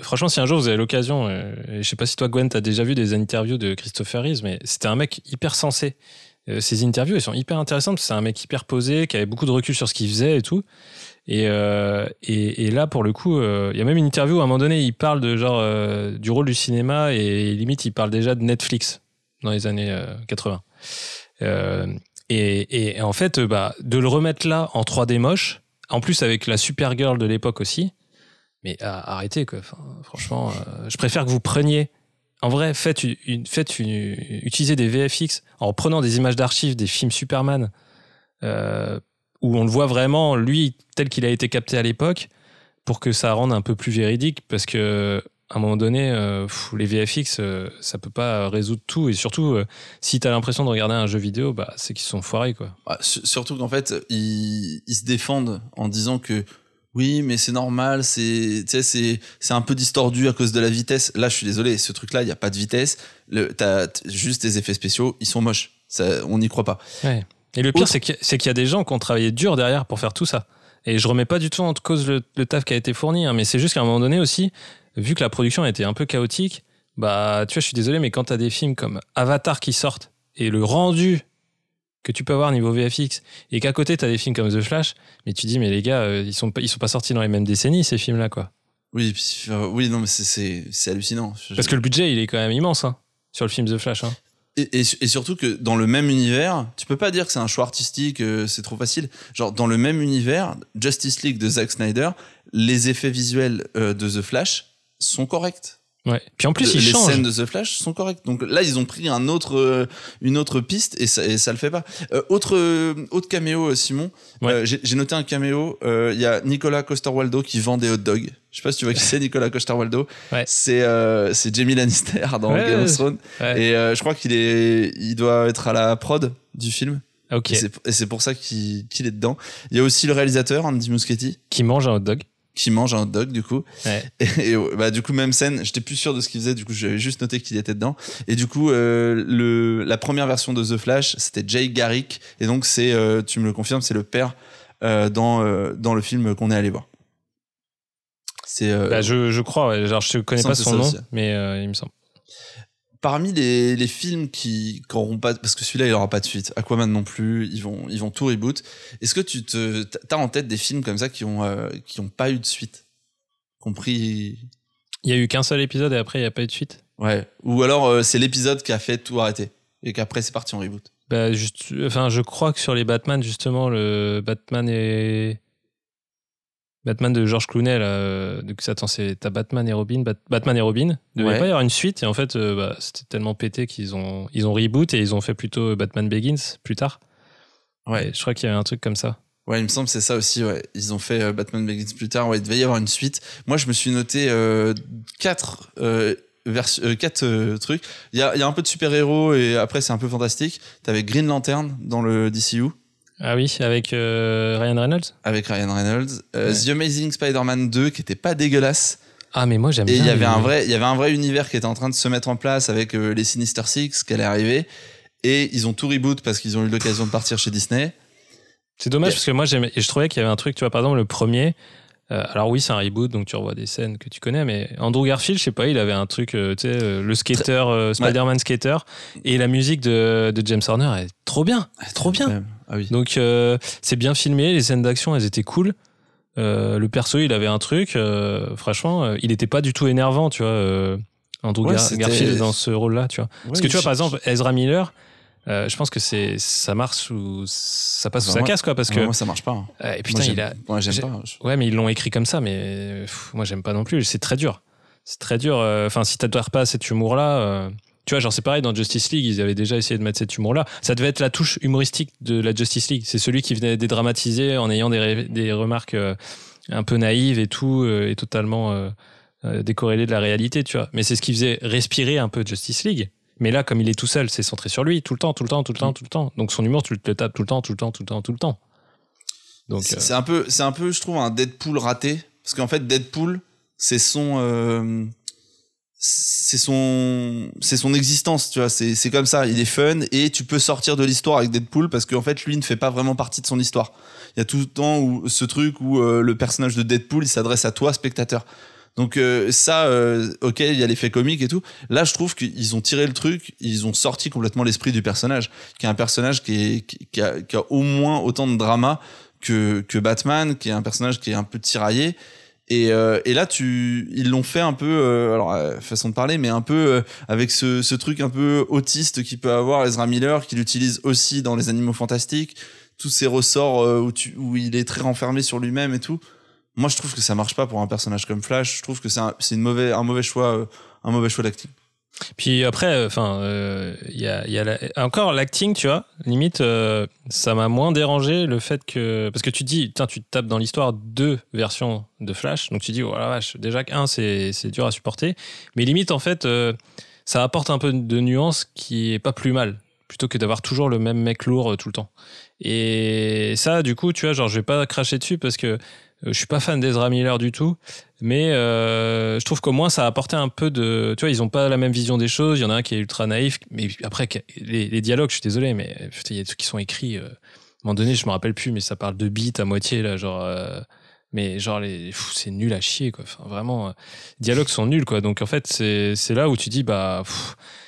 franchement, si un jour vous avez l'occasion, je sais pas si toi, Gwen, t'as déjà vu des interviews de Christopher Reeve, mais c'était un mec hyper sensé. Euh, Ses interviews, elles sont hyper intéressantes. C'est un mec hyper posé, qui avait beaucoup de recul sur ce qu'il faisait et tout. Et, euh, et, là, pour le coup, euh, il y a même une interview où à un moment donné, il parle de genre euh, du rôle du cinéma et limite, il parle déjà de Netflix dans les années euh, 80. Euh, et, en fait, euh, bah, de le remettre là en 3D moche, en plus avec la Supergirl de l'époque aussi, mais ah, arrêtez quoi. Franchement, euh, je préfère que vous preniez. En vrai, faites utilisez des VFX en prenant des images d'archives des films Superman euh, où on le voit vraiment lui tel qu'il a été capté à l'époque pour que ça rende un peu plus véridique parce que à un moment donné, euh, les VFX, euh, ça peut pas résoudre tout. Et surtout, euh, si t'as l'impression de regarder un jeu vidéo, bah, c'est qu'ils sont foirés, quoi. Ah, su- surtout qu'en fait ils se défendent en disant que oui mais c'est normal c'est un peu distordu à cause de la vitesse là je suis désolé ce truc là il y a pas de vitesse le t'as juste des effets spéciaux ils sont moches ça on n'y croit pas Ouais. Et le pire, c'est qu'il y, a- y des gens qui ont travaillé dur derrière pour faire tout ça. Et je remets pas du tout en cause le, le taf qui a été fourni, hein, mais c'est juste qu'à un moment donné aussi, vu que la production a été un peu chaotique, bah, tu vois, je suis désolé, mais quand t'as des films comme Avatar qui sortent et le rendu que tu peux avoir niveau VFX et qu'à côté t'as des films comme The Flash, mais tu dis, mais les gars, euh, ils sont pas, ils sont pas sortis dans les mêmes décennies, ces films-là, quoi. oui puis, euh, oui non mais c'est hallucinant Parce que le budget, il est quand même immense, hein, sur le film The Flash, hein. Et, et, et surtout que dans le même univers, tu peux pas dire que c'est un choix artistique, euh, c'est trop facile. Genre, dans le même univers, Justice League de Zack Snyder, les effets visuels euh, de The Flash sont corrects. Ouais. Puis en plus, De- ils les changent. scènes de The Flash sont correctes. Donc là, ils ont pris un autre, euh, une autre piste et ça, et ça le fait pas. Euh, autre, euh, autre caméo, Simon. Ouais. Euh, J'ai noté un caméo. euh, Il y a Nicolas Coster-Waldau qui vend des hot dogs. Je sais pas si tu vois qui c'est, Nicolas Coster-Waldau. Ouais. C'est euh, c'est Jamie Lannister dans Game of Thrones. Ouais. Et je crois qu'il est, il doit être à la prod du film. Ok. Et c'est- pour ça qu'il qu'il est dedans. Il y a aussi le réalisateur, Andy Muschietti, Qui mange un hot dog. Qui mange un hot dog, du coup. Ouais. Et, et, bah, du coup, même scène, j'étais plus sûr de ce qu'il faisait, du coup, j'avais juste noté qu'il était dedans. Et du coup, euh, le, la première version de The Flash, c'était Jay Garrick. Et donc, c'est, euh, tu me le confirmes, c'est le père euh, dans, dans le film qu'on est allé voir. C'est Bah, je, je crois, ouais. genre je connais pas son nom, aussi. mais il me semble. Parmi les, les films qui n'auront pas parce que celui-là il aura pas de suite. Aquaman non plus ils vont ils vont tout reboot. Est-ce que tu te t'as en tête des films comme ça qui ont euh, qui ont pas eu de suite? Compris? Il y a eu qu'un seul épisode et après il n'y a pas eu de suite? ouais. Ou alors euh, c'est l'épisode qui a fait tout arrêter et qu'après c'est parti en reboot. Bah, juste, enfin, je crois que sur les Batman, justement, le Batman et. Batman de George Clooney, là, euh, donc ça, attends, c'est t'as Batman et Robin, Bat- Batman et Robin. Il devait Ouais. pas y avoir une suite, et en fait, euh, bah, c'était tellement pété qu'ils ont, ils ont reboot et ils ont fait plutôt Batman Begins plus tard. Ouais. Et je crois qu'il y avait un truc comme ça. Ouais, il me semble que c'est ça aussi. Ouais, ils ont fait euh, Batman Begins plus tard. Ouais, il devait y avoir une suite. Moi, je me suis noté euh, quatre euh, vers- euh, quatre euh, trucs. Il y a, y a un peu de super héros et après c'est un peu fantastique. T'avais Green Lantern dans le DCU Ah oui, avec euh, Ryan Reynolds. avec Ryan Reynolds. Euh, Ouais. The Amazing Spider-Man 2 qui était pas dégueulasse. Ah mais moi j'aime Et bien. il y avait un vrai, il y avait un vrai univers qui était en train de se mettre en place avec euh, les Sinister Six qui allait arriver. Et ils ont tout reboot parce qu'ils ont eu l'occasion de partir chez Disney. C'est dommage Yeah. parce que moi j'aimais et je trouvais qu'il y avait un truc, tu vois, par exemple le premier. Euh, alors oui, c'est un reboot, donc tu revois des scènes que tu connais, mais Andrew Garfield, je sais pas, il avait un truc, euh, tu sais, euh, le skater, Spider-Man skater, et la musique de, de James Horner est trop bien, trop bien. Ah oui. Donc c'est bien filmé, les scènes d'action elles étaient cool. Le perso il avait un truc, franchement, il était pas du tout énervant, tu vois. Andrew Ouais, Gar- c'était- Garfield dans ce rôle-là, tu vois. Parce que tu vois, par exemple, Ezra Miller, euh, je pense que c'est ça marche ou ça passe ou ça moi- casse quoi, parce que moi ça marche pas. hein. euh, et putain Moi, il j'aime- a Moi j'aime j'ai- pas. Je- ouais mais ils l'ont écrit comme ça, mais pff, moi j'aime pas non plus. C'est très dur, c'est très dur. euh, Enfin si t'adores pas cet humour-là. tu vois, genre c'est pareil dans Justice League, ils avaient déjà essayé de mettre cet humour-là. Ça devait être la touche humoristique de la Justice League. C'est celui qui venait dédramatiser en ayant des, des remarques un peu naïves et tout, et totalement décorrélées de la réalité, tu vois. Mais c'est ce qui faisait respirer un peu Justice League. Mais là, comme il est tout seul, c'est centré sur lui, tout le temps, tout le temps, tout le temps, tout le temps. Donc son humour, tu le tapes tout le temps, tout le temps, tout le temps, tout le temps. Donc, C'est euh, un peu, c'est un peu, je trouve, un Deadpool raté. Parce qu'en fait, Deadpool, c'est son, euh, c'est son, c'est son existence, tu vois. C'est, c'est comme ça. Il est fun et tu peux sortir de l'histoire avec Deadpool parce qu'en fait, lui ne fait pas vraiment partie de son histoire. Il y a tout le temps où ce truc où euh, le personnage de Deadpool, il s'adresse à toi, spectateur. Donc euh, ça, euh, ok, il y a l'effet comique et tout. Là, je trouve qu'ils ont tiré le truc, ils ont sorti complètement l'esprit du personnage, qui est un personnage qui, est, qui, a, qui a au moins autant de drama que, que Batman, qui est un personnage qui est un peu tiraillé. Et, euh, et là, tu, ils l'ont fait un peu, euh, alors euh, façon de parler, mais un peu euh, avec ce, ce truc un peu autiste qui peut avoir Ezra Miller, qui l'utilise aussi dans les Animaux Fantastiques, tous ces ressorts où, tu, où il est très renfermé sur lui-même et tout. Moi, je trouve que ça marche pas pour un personnage comme Flash. Je trouve que c'est un, une mauvais, un mauvais choix, euh, un mauvais choix d'acting. Puis après, enfin, il il y a encore l'acting, tu vois. Limite, euh, ça m'a moins dérangé le fait que parce que tu dis, putain, tu te tapes dans l'histoire deux versions de Flash, donc tu dis, oh la vache, déjà qu'un c'est dur à supporter, mais limite en fait, euh, ça apporte un peu de nuance qui est pas plus mal, plutôt que d'avoir toujours le même mec lourd euh, tout le temps. Et ça, du coup, tu vois, genre, je vais pas cracher dessus parce que euh, je suis pas fan d'Ezra Miller du tout, mais euh, je trouve qu'au moins ça a apporté un peu de. Tu vois, ils ont pas la même vision des choses. Il y en a un qui est ultra naïf, mais après, les, dialogues, je suis désolé, mais il y a des trucs qui sont écrits. euh, à un moment donné, je me rappelle plus, mais ça parle de beats à moitié, là, genre. euh, mais genre, c'est nul à chier, quoi. Enfin, vraiment, euh, dialogues sont nuls, quoi. Donc, en fait, c'est là où tu dis, bah,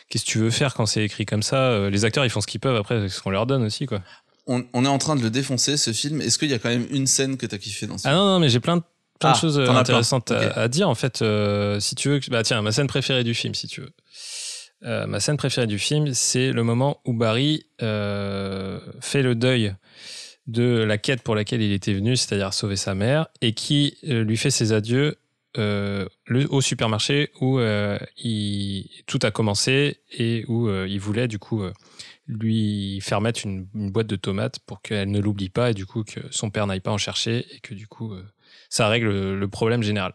qu'est-ce que tu veux faire quand c'est écrit comme ça Euh, Les acteurs, ils font ce qu'ils peuvent après, avec ce qu'on leur donne aussi, quoi. On, on est en train de le défoncer, ce film. Est-ce qu'il y a quand même une scène que t'as kiffé dans ce Ah non, non, mais j'ai plein de, plein de Ah, choses euh, plein. intéressantes à- dire, en fait. euh, si tu veux, bah tiens, ma scène préférée du film, si tu veux. Euh, ma scène préférée du film, c'est le moment où Barry euh, fait le deuil de la quête pour laquelle il était venu, c'est-à-dire sauver sa mère, et qui euh, lui fait ses adieux euh, le, au supermarché où euh, il, tout a commencé et où euh, il voulait du coup euh, lui faire mettre une, boîte de tomates pour qu'elle ne l'oublie pas et du coup que son père n'aille pas en chercher et que du coup euh, ça règle le, problème général.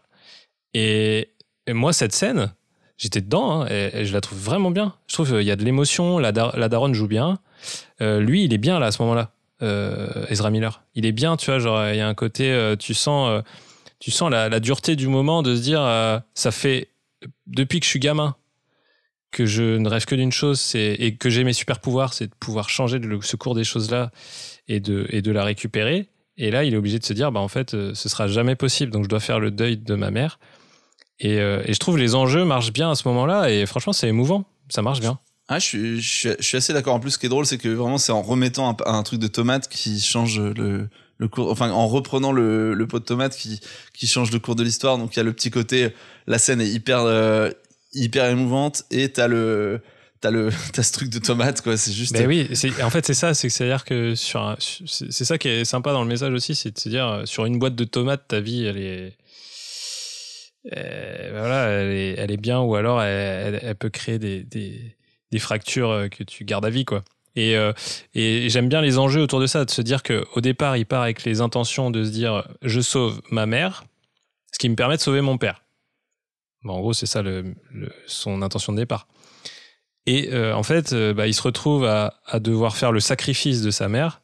Et, moi, cette scène, j'étais dedans hein, et, je la trouve vraiment bien. Je trouve qu'il y a de l'émotion, la, la daronne joue bien. Euh, lui, il est bien là à ce moment-là, euh, Ezra Miller. Il est bien, tu vois, genre, il y a un côté, euh, tu sens, euh, tu sens la, la dureté du moment de se dire, euh, ça fait depuis que je suis gamin que je ne rêve que d'une chose, et que j'ai mes super pouvoirs, c'est de pouvoir changer le, ce cours des choses là et de et de la récupérer. Et là, il est obligé de se dire, bah en fait, euh, ce sera jamais possible, donc je dois faire le deuil de ma mère. Et, euh, et je trouve les enjeux marchent bien à ce moment-là, et franchement, c'est émouvant, ça marche bien. Ah, je suis, assez d'accord. En plus, ce qui est drôle, c'est que vraiment, c'est en remettant un, un truc de tomate qui change le, le cours, enfin, en reprenant le, le pot de tomate qui, qui change le cours de l'histoire. Donc, il y a le petit côté, la scène est hyper, euh, hyper émouvante et t'as le, t'as le t'as ce truc de tomate quoi c'est juste Ben oui, c'est- en fait c'est ça, c'est que c'est-à-dire que sur c'est c'est ça qui est sympa dans le message aussi, c'est de se dire euh, sur une boîte de tomates, ta vie elle est, euh, voilà, elle est, elle est bien ou alors elle peut créer des, des, des fractures euh, que tu gardes à vie quoi. Et, euh, et j'aime bien les enjeux autour de ça, de se dire que au départ il part avec les intentions de se dire je sauve ma mère, ce qui me permet de sauver mon père. Bon, en gros c'est ça le, le- son intention de départ. Et euh, en fait, euh, bah, il se retrouve à, à devoir faire le sacrifice de sa mère.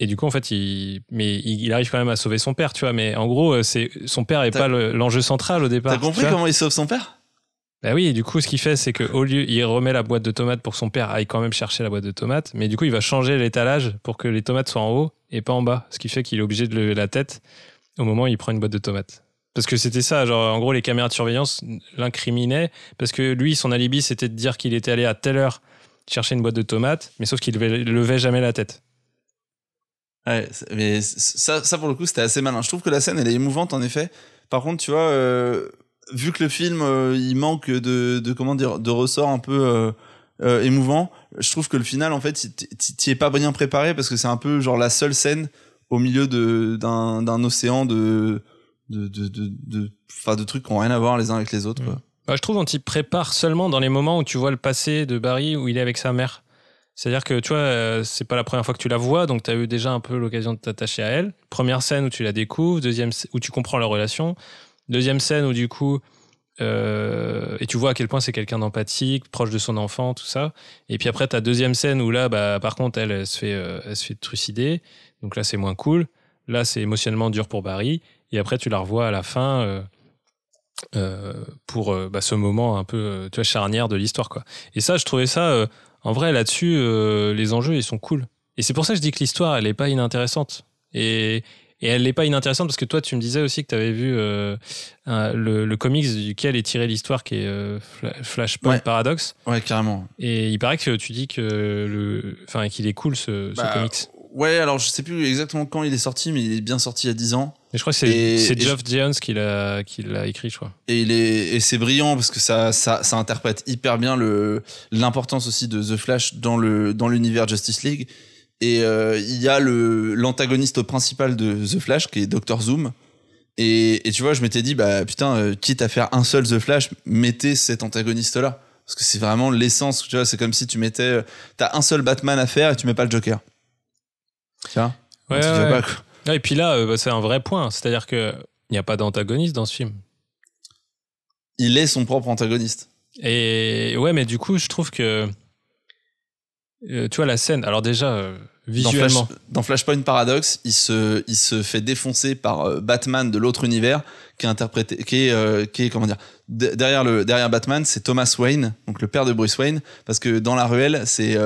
Et du coup, en fait, il, mais il, arrive quand même à sauver son père, tu vois. Mais en gros, euh, c'est son père n'est pas le- l'enjeu central au départ. t'as compris comment il sauve son père? Bah oui, et du coup, ce qu'il fait, c'est qu'au lieu, il remet la boîte de tomates pour que son père aille quand même chercher la boîte de tomates. Mais du coup, il va changer l'étalage pour que les tomates soient en haut et pas en bas. Ce qui fait qu'il est obligé de lever la tête au moment où il prend une boîte de tomates. Parce que c'était ça, genre, en gros, les caméras de surveillance l'incriminaient. Parce que lui, son alibi, c'était de dire qu'il était allé à telle heure chercher une boîte de tomates, mais sauf qu'il levait, levait jamais la tête. Ouais, mais ça, pour le coup, c'était assez malin. Je trouve que la scène, elle est émouvante, en effet. Par contre, tu vois, euh, vu que le film, euh, il manque de, de comment dire, de ressorts un peu euh, euh, émouvants, je trouve que le final, en fait, t'y es pas bien préparé parce que c'est un peu genre la seule scène au milieu d'un océan de de de de de, enfin, de trucs qui ont rien à voir les uns avec les autres. Quoi. Bah, je trouve qu'on t'y prépare seulement dans les moments où tu vois le passé de Barry où il est avec sa mère. C'est-à-dire que tu vois, euh, c'est pas la première fois que tu la vois, donc tu as eu déjà un peu l'occasion de t'attacher à elle. Première scène où tu la découvres, deuxième où tu comprends leur relation, deuxième scène où du coup, euh, et tu vois à quel point c'est quelqu'un d'empathique, proche de son enfant, tout ça. Et puis après, ta deuxième scène où là, bah, par contre, elle, elle se fait, euh, elle se fait trucider, donc là c'est moins cool. Là, c'est émotionnellement dur pour Barry. Et après, tu la revois à la fin. euh, euh, pour euh, bah, ce moment un peu tu vois, charnière de l'histoire quoi. Et ça, je trouvais ça en vrai là-dessus les enjeux ils sont cool. Et c'est pour ça que je dis que l'histoire elle est pas inintéressante. Et, et elle n'est pas inintéressante parce que toi tu me disais aussi que tu avais vu euh, un- le, le comics duquel est tirée l'histoire qui est euh, Fla- Flashpoint Ouais. Paradox. Ouais, carrément. Et il paraît que tu dis que enfin qu'il est cool ce, ce Bah, comics. Ouais, alors je sais plus exactement quand il est sorti, mais il est bien sorti il y a 10 ans. Et je crois que c'est Geoff Jones qui l'a qui l'a écrit je crois. Et il est et c'est brillant parce que ça ça ça interprète hyper bien le l'importance aussi de The Flash dans le dans l'univers Justice League. Et euh, il y a le l'antagoniste principal de The Flash qui est Dr Zoom. Et, et tu vois, je m'étais dit bah putain, euh, quitte à faire un seul The Flash, mettez cet antagoniste là parce que c'est vraiment l'essence. Tu vois, c'est comme si tu mettais euh, t'as un seul Batman à faire et tu mets pas le Joker. Tu vois Ouais, ouais, pas. Ah, et puis là, euh, bah, c'est un vrai point. C'est-à-dire qu'il n'y a pas d'antagoniste dans ce film. Il est son propre antagoniste. Et ouais, mais du coup, je trouve que. euh, tu vois, la scène. Alors, déjà, euh, Dans, Flash- visuellement. dans Flashpoint Paradox, il se, il se fait défoncer par euh, Batman de l'autre univers, qui est interprété, qui est, euh, qui est comment dire, de- derrière le, derrière Batman, c'est Thomas Wayne, donc le père de Bruce Wayne, parce que dans la ruelle, c'est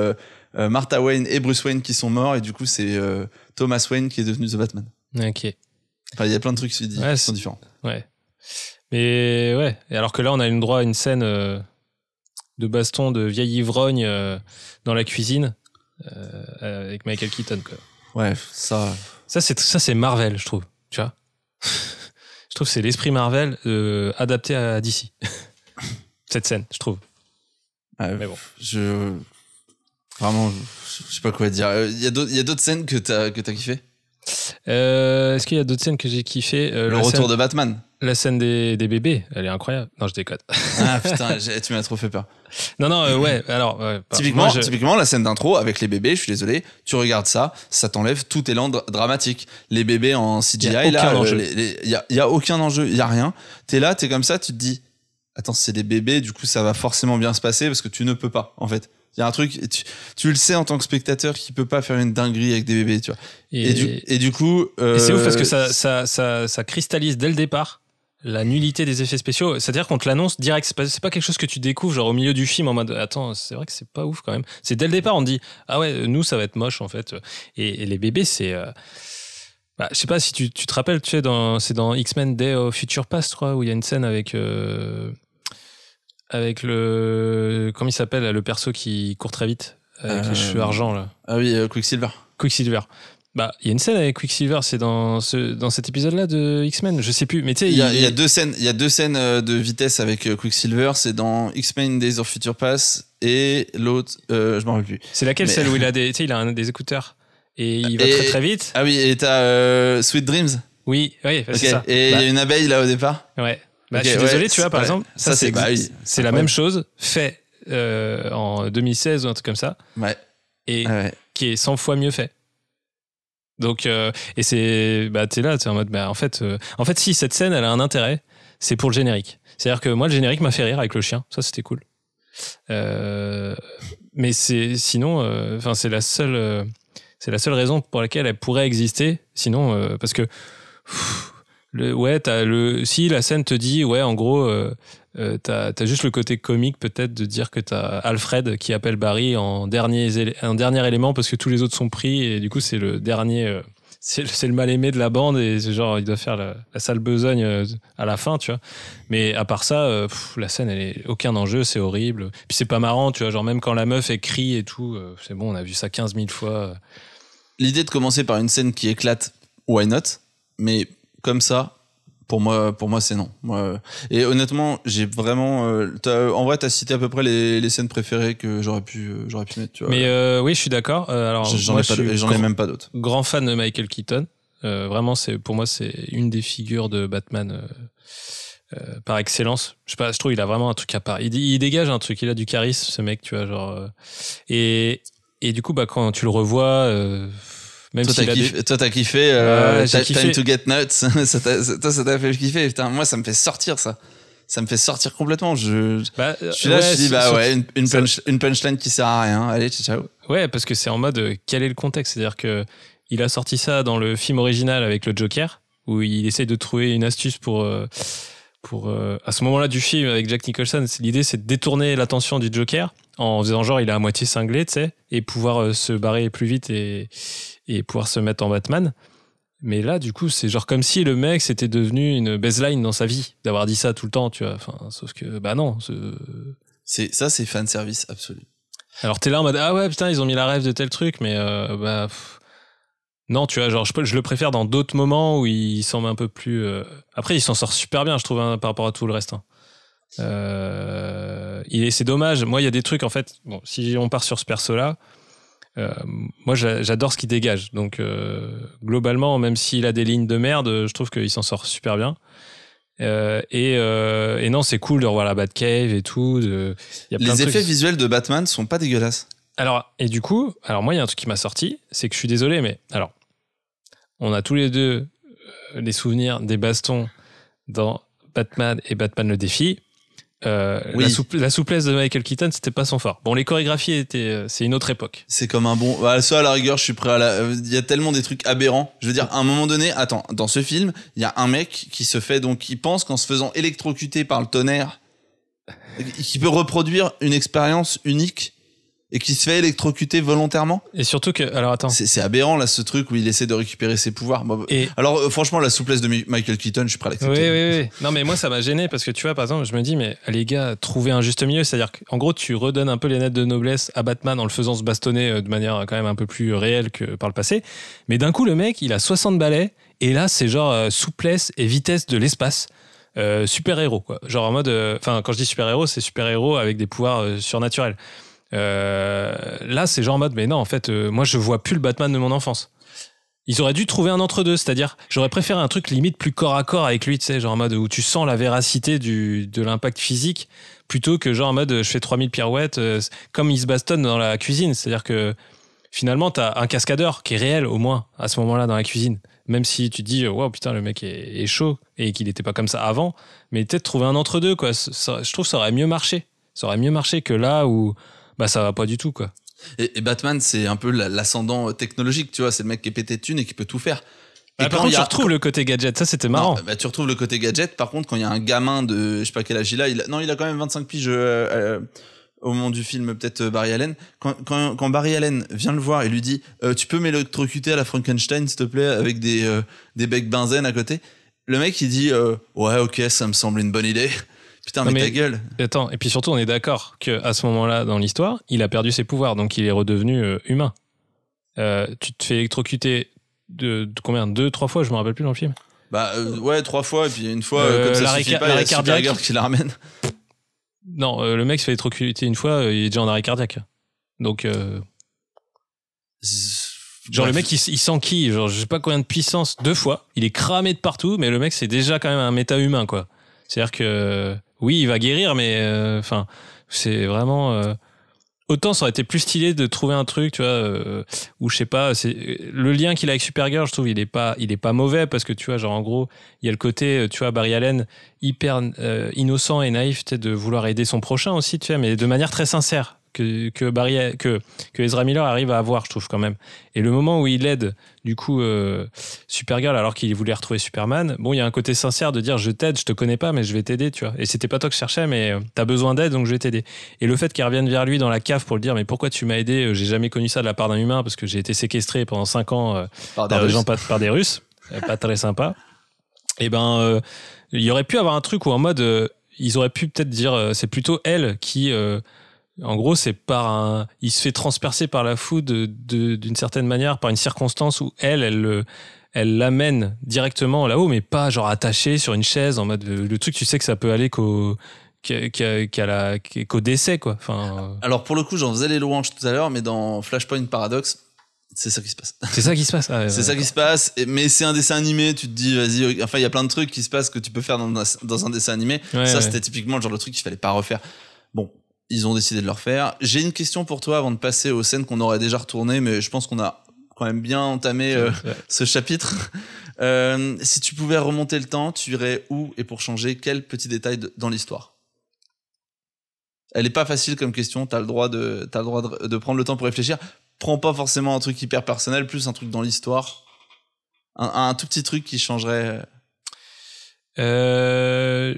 euh, Martha Wayne et Bruce Wayne qui sont morts, et du coup, c'est euh, Thomas Wayne qui est devenu The Batman. Ok. Enfin, il y a plein de trucs qui, Ouais, sont différents. Ouais. Mais ouais. Et alors que là, on a une droit à une scène euh, de baston de vieille ivrogne dans la cuisine avec Michael Keaton, quoi. Ouais, ça. Ça, c'est ça, c'est Marvel, je trouve. Tu vois Je trouve que c'est l'esprit Marvel adapté à DC. Cette scène, je trouve. ouais, Mais bon. Je. Vraiment, je, sais pas quoi dire. Euh, Il y a d'autres il y a d'autres scènes que t'as que t'as kiffé Euh, Est-ce qu'il y a d'autres scènes que j'ai kiffé Euh, Le retour scène, de Batman. La scène des, des bébés, elle est incroyable. Non, je déconne. Ah putain, tu m'as trop fait peur. Non, non, euh, ouais, alors. ouais, Typiquement, moi, je- typiquement, la scène d'intro avec les bébés, je suis désolé, tu regardes ça, ça t'enlève tout élan dra- dramatique. Les bébés en CGI, Y a là, aucun euh, enjeu. les- les- y a, y a aucun enjeu, il y a rien. T'es là, t'es comme ça, tu te dis, attends, c'est des bébés, du coup, ça va forcément bien se passer parce que tu ne peux pas, en fait. Il y a un truc, tu, tu le sais en tant que spectateur qui peut pas faire une dinguerie avec des bébés, tu vois. Et, Et, du, et du coup. euh, et c'est ouf parce que ça, ça, ça, ça cristallise dès le départ la nullité des effets spéciaux. C'est-à-dire qu'on te l'annonce direct. C'est pas, pas quelque chose que tu découvres genre au milieu du film en mode attends, c'est vrai que c'est pas ouf quand même. C'est dès le départ, on te dit ah ouais, nous ça va être moche en fait. Et, et les bébés, c'est. euh, bah, je sais pas si tu, tu te rappelles, tu sais, dans, c'est dans X-Men Day of Future Past, je crois, où il y a une scène avec. euh, avec le. Comment il s'appelle, le perso qui court très vite, avec Euh, les cheveux argent, là. Ah oui, euh, Quicksilver. Quicksilver. Bah, il y a une scène avec Quicksilver, c'est dans, ce, dans cet épisode-là de X-Men, je sais plus. Mais tu sais, Il y, a, il y a deux scènes, il y a deux scènes euh, de vitesse avec euh, Quicksilver. C'est dans X-Men Days of Future Past et l'autre, euh, je m'en rappelle plus. C'est laquelle Mais- celle où il a des, tu sais, il a un- des écouteurs et il va Et- très très vite? Ah oui, et t'as Sweet Dreams. Oui, oui, bah, c'est ça. Et il Bah, y a une abeille là au départ. Ouais. Bah, Ok, je suis ouais, désolé, tu vois, par ouais. exemple, Ça, ça, c'est- bah oui. la même chose fait euh, en 2016 ou un truc comme ça Ouais. et ouais. qui est 100 fois mieux fait. Donc, euh, et c'est, bah, t'es là, t'es en mode, bah, en fait, euh, en fait, si cette scène, elle a un intérêt, c'est pour le générique. C'est-à-dire que moi, le générique m'a fait rire avec le chien, ça, c'était cool. Mais c'est, sinon, enfin, c'est la seule, c'est la seule raison pour laquelle elle pourrait exister. Sinon, parce que, pff, ouais, t'as le, si la scène te dit, ouais, en gros, euh, euh, t'as as juste le côté comique peut-être de dire que t'as Alfred qui appelle Barry en dernier, un dernier élément parce que tous les autres sont pris et du coup c'est le dernier euh, c'est le- c'est le mal aimé de la bande et c'est genre il doit faire la, la sale besogne euh, à la fin tu vois. Mais à part ça la scène elle est aucun enjeu c'est horrible. Puis c'est pas marrant tu vois genre même quand la meuf crie et tout c'est bon on a vu ça 15 000 fois. L'idée de commencer par une scène qui éclate, why not? Mais comme ça, pour moi, pour moi, c'est non. Euh, et honnêtement, j'ai vraiment. euh, en vrai, t'as cité à peu près les, les scènes préférées que j'aurais pu, euh, j'aurais pu mettre. Tu vois. mais euh, oui je suis d'accord alors j'en ai, ai même pas d'autres. grand fan de Michael Keaton. Euh, vraiment, c'est pour moi, c'est une des figures de Batman euh, par excellence. Je sais pas, je trouve il a vraiment un truc à part. Il, il dégage un truc, il a du charisme, ce mec, tu vois, genre. et, et du coup, bah, quand tu le revois, même Toi, t'as a des- kiffé, toi, t'as kiffé, euh, Ouais, kiffé. Time to Get Nuts. ça toi, ça t'a fait kiffer. Putain, moi, ça me fait sortir ça. Ça me fait sortir complètement. Je, Bah, je suis là, ouais, je me dis, bah ouais, une, une, ça- punch- une punchline qui sert à rien. Allez, ciao, ciao. Ouais, parce que c'est en mode euh, quel est le contexte? C'est-à-dire que il a sorti ça dans le film original avec le Joker, où il essaye de trouver une astuce pour. euh, pour euh, à ce moment-là du film avec Jack Nicholson, l'idée c'est de détourner l'attention du Joker en faisant genre il est à moitié cinglé, tu sais, et pouvoir euh, se barrer plus vite et, et pouvoir se mettre en Batman. Mais là, du coup, c'est genre comme si le mec c'était devenu une baseline dans sa vie, d'avoir dit ça tout le temps, tu vois. Enfin, sauf que, bah non. c'est- C'est, ça, c'est fan service absolu. alors t'es là en mode ah ouais putain ils ont mis la rêve de tel truc mais euh, bah pff. Non tu vois genre je, le préfère dans d'autres moments où il semble un peu plus euh, après il s'en sort super bien je trouve hein, par rapport à tout le reste hein. Euh, il est c'est dommage moi il y a des trucs en fait bon si on part sur ce perso là moi j'a- j'adore ce qu'il dégage donc euh, globalement même s'il a des lignes de merde je trouve qu'il s'en sort super bien Euh, et, euh, et non c'est cool de revoir la Batcave et tout de- il y a plein Les de effets trucs. visuels de Batman sont pas dégueulasses. Alors, et du coup, alors moi, il y a un truc qui m'a sorti, c'est que je suis désolé, mais alors, on a tous les deux euh, les souvenirs des bastons dans Batman et Batman le défi. Euh, Oui. la, souple- la souplesse de Michael Keaton, c'était pas son fort. Bon, les chorégraphies étaient, euh, c'est une autre époque. C'est comme un bon. Bah, ça, à la rigueur, je suis prêt à la. Il y a tellement des trucs aberrants. Je veux dire, à un moment donné, attends, dans ce film, il y a un mec qui se fait donc, qui pense qu'en se faisant électrocuter par le tonnerre, qui peut reproduire une expérience unique et qui se fait électrocuter volontairement. Et surtout que, alors attends, C'est aberrant là, ce truc où il essaie de récupérer ses pouvoirs. Et alors, euh, franchement, la souplesse de Mi- Michael Keaton, je suis prêt à Oui, l'accepter. oui, oui. Non, mais moi, ça m'a gêné parce que tu vois, par exemple, je me dis, mais les gars, trouver un juste milieu, c'est-à-dire qu'en gros, tu redonnes un peu les lettres de noblesse à Batman en le faisant se bastonner euh, de manière euh, quand même un peu plus réelle que par le passé. Mais d'un coup, le mec, il a 60 balais et là, c'est genre euh, souplesse et vitesse de l'espace. Euh, super héros, quoi. Genre en mode. Enfin, quand je dis super héros, c'est super héros avec des pouvoirs surnaturels. Euh, là, c'est genre en mode, mais non, en fait, euh, moi, je vois plus le Batman de mon enfance. Ils auraient dû trouver un entre-deux, c'est-à-dire, j'aurais préféré un truc limite plus corps à corps avec lui, tu sais, genre en mode où tu sens la véracité du, de l'impact physique, plutôt que genre en mode je fais 3000 pirouettes, euh, comme il se bastonne dans la cuisine. C'est-à-dire que finalement, t'as un cascadeur qui est réel, au moins, à ce moment-là, dans la cuisine. Même si tu dis, waouh, putain, le mec est, chaud et qu'il n'était pas comme ça avant, mais peut-être trouver un entre-deux, quoi. Je trouve ça aurait mieux marché. Ça aurait mieux marché que là où, bah, ça va pas du tout, quoi. Et, et Batman, c'est un peu la- l'ascendant technologique, tu vois. C'est le mec qui est pété de thunes et qui peut tout faire. Et Ah, par contre, tu retrouves le côté gadget, ça c'était marrant. Non, bah, tu retrouves le côté gadget. Par contre, quand il y a un gamin de, je sais pas quel âge il a, il a- non, il a quand même 25 piges euh, euh, au moment du film, peut-être euh, Barry Allen. Quand, quand, quand Barry Allen vient le voir et lui dit, euh, tu peux m'électrocuter à la Frankenstein, s'il te plaît, avec des euh, des becs benzène à côté. Le mec, il dit, euh, ouais, ok, ça me semble une bonne idée. Putain, mais, mais- ta gueule. Attends, et puis surtout, on est d'accord que à ce moment-là dans l'histoire, il a perdu ses pouvoirs, donc il est redevenu euh, humain. Euh, tu te fais électrocuter de, de combien? Deux, trois fois, je me rappelle plus dans le film. Bah euh, ouais, trois fois, et puis une fois, comme ça suffit pas, il y a qui la ramène. Non, le mec se fait électrocuter une fois, il est déjà en arrêt cardiaque. Donc, genre le mec, il, il s'enquille, genre je sais pas combien de puissance, deux fois. Il est cramé de partout, mais le mec, c'est déjà quand même un méta-humain, quoi. C'est-à-dire que, oui, il va guérir, mais euh, enfin, c'est vraiment. euh, autant ça aurait été plus stylé de trouver un truc, tu vois, euh, où je sais pas, c'est le lien qu'il a avec Supergirl, je trouve, il est pas, il est pas mauvais parce que tu vois, genre en gros, il y a le côté, tu vois, Barry Allen hyper innocent et naïf, de vouloir aider son prochain aussi, tu vois, mais de manière très sincère. Que, que, Barry, que, que Ezra Miller arrive à avoir, je trouve quand même. Et le moment où il aide, du coup, euh, Supergirl, alors qu'il voulait retrouver Superman, bon, il y a un côté sincère de dire je t'aide, je te connais pas, mais je vais t'aider, tu vois. Et c'était pas toi que je cherchais, mais euh, t'as besoin d'aide, donc je vais t'aider. Et le fait qu'elle revienne vers lui dans la cave pour le dire mais pourquoi tu m'as aidé, Euh, j'ai jamais connu ça de la part d'un humain parce que j'ai été séquestré pendant 5 ans euh, Par des par gens pas, par des Russes, Euh, pas très sympa. Et ben, euh, il y aurait pu avoir un truc où en mode, ils auraient pu peut-être dire, c'est plutôt elle qui, en gros, c'est par un, il se fait transpercer par la foudre de- d'une certaine manière, par une circonstance où elle, elle le- elle l'amène directement là-haut, mais pas genre attaché sur une chaise en mode le truc, tu sais que ça peut aller qu'au qu'au décès quoi. Enfin, euh, Alors pour le coup, j'en faisais les louanges tout à l'heure, mais dans Flashpoint Paradox, c'est ça qui se passe. c'est ça qui se passe. Ah, ouais, C'est ça qui se passe, mais c'est un dessin animé, tu te dis, vas-y, enfin, il y a plein de trucs qui se passent que tu peux faire dans un, dans un dessin animé. Ouais, ça, ouais. c'était typiquement le genre de truc qu'il fallait pas refaire. Bon, ils ont décidé de le refaire. J'ai une question pour toi avant de passer aux scènes qu'on aurait déjà retournées, mais je pense qu'on a quand même bien entamé euh, ce chapitre. Euh, si tu pouvais remonter le temps, tu irais où et pour changer quel petit détail de- dans l'histoire? Elle est pas facile comme question, t'as le droit de, t'as le droit de, de prendre le temps pour réfléchir. Prends pas forcément un truc hyper personnel, plus un truc dans l'histoire. Un, un tout petit truc qui changerait. Euh,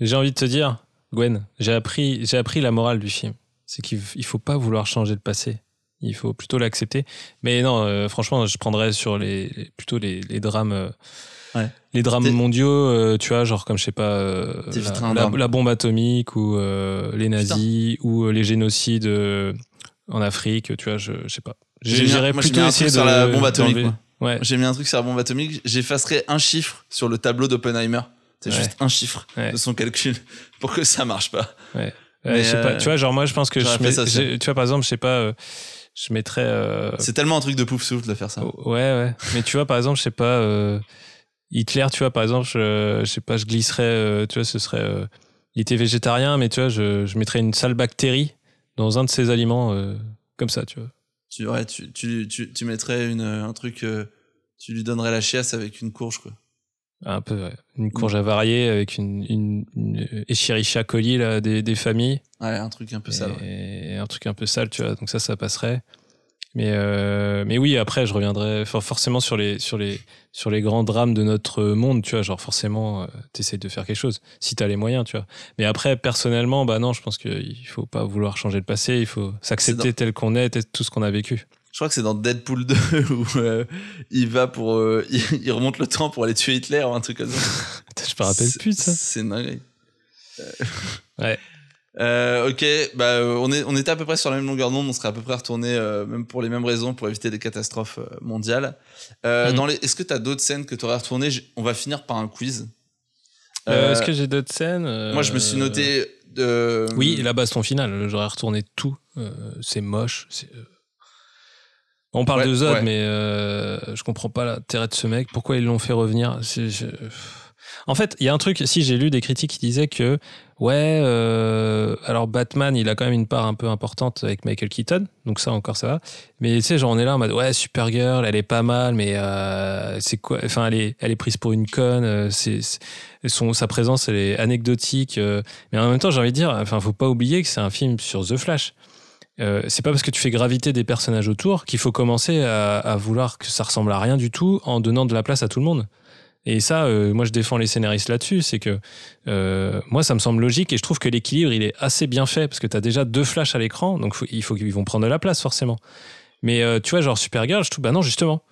j'ai envie de te dire, Gwen, j'ai appris, j'ai appris la morale du film. C'est qu'il il faut pas vouloir changer le passé. Il faut plutôt l'accepter. Mais non, euh, franchement, je prendrais sur les, les- plutôt les, les drames, euh, Ouais. les drames T'es- mondiaux, euh, tu vois, genre comme je sais pas, euh, la, bombe atomique ou euh, les nazis ou euh, les génocides euh, en Afrique, tu vois, je, je sais pas. J'ai mis un- J'irais plutôt mis un essayer truc de sur la bombe atomique. Ouais. J'ai mis un truc sur la bombe atomique, j'effacerai un chiffre sur le tableau d'Oppenheimer. C'est Ouais. juste un chiffre Ouais. de son calcul pour que ça marche pas. Ouais, Mais, je sais pas. euh, Tu vois, genre moi, je pense que je mets- ça tu vois, par exemple, je sais pas, euh, je mettrais. euh, C'est tellement un truc de pouf souffle de faire ça. ouais, ouais. Mais tu vois, par exemple, je sais pas, Hitler, tu vois, par exemple, je, je sais pas, je glisserais, tu vois, ce serait. il était végétarien, mais tu vois, je, je mettrais une sale bactérie dans un de ses aliments, comme ça, tu vois. Tu, ouais, tu, tu, tu, tu mettrais une, un truc, tu lui donnerais la chiasse avec une courge, quoi. Un peu, ouais. Une courge avariée avec une, une, une Escherichia coli là, des, des familles. Ouais, un truc un peu sale. ouais. un truc un peu sale, tu vois. Donc ça, ça passerait. Mais euh, mais oui, après, je reviendrai for- forcément sur les sur les sur les grands drames de notre monde, tu vois. Genre forcément, euh, t'essayes de faire quelque chose si t'as les moyens, tu vois. Mais après, personnellement, bah non, je pense qu'il faut pas vouloir changer le passé. Il faut s'accepter tel qu'on est, tel- tout ce qu'on a vécu. Je crois que c'est dans Deadpool 2 où euh, il va pour. euh, il, il remonte le temps pour aller tuer Hitler ou un truc comme ça. Je me rappelle plus de ça. C'est dingue. Ouais. Euh, ok, bah, on, est, on était à peu près sur la même longueur d'onde, on serait à peu près retourné, même pour les mêmes raisons, pour éviter des catastrophes mondiales. Mhm. dans les, Est-ce que tu as d'autres scènes que tu aurais retournées? J- On va finir par un quiz. Est-ce que j'ai d'autres scènes? Moi, je me suis noté. Oui, la baston finale, j'aurais retourné tout. C'est moche. c'est, On parle Ouais, de Zod, ouais. mais euh, je comprends pas l'intérêt de ce mec. Pourquoi ils l'ont fait revenir? Je- En fait, il y a un truc. Si j'ai lu des critiques qui disaient que ouais, euh, alors Batman, il a quand même une part un peu importante avec Michael Keaton, donc ça encore ça va. Mais tu sais, genre on est là en mode ouais, Supergirl, elle est pas mal, mais euh, c'est quoi Enfin, elle est, elle est prise pour une conne. euh, C'est son sa présence, elle est anecdotique. mais en même temps, j'ai envie de dire, enfin, faut pas oublier que c'est un film sur The Flash. Euh, c'est pas parce que tu fais graviter des personnages autour qu'il faut commencer à, vouloir que ça ressemble à rien du tout en donnant de la place à tout le monde. Et ça, euh, moi, je défends les scénaristes là-dessus. C'est que euh, moi, ça me semble logique et je trouve que l'équilibre, il est assez bien fait parce que tu as déjà deux flashs à l'écran, donc il faut qu'ils vont prendre de la place forcément. Mais tu vois, genre Supergirl, je trouve, bah non, justement.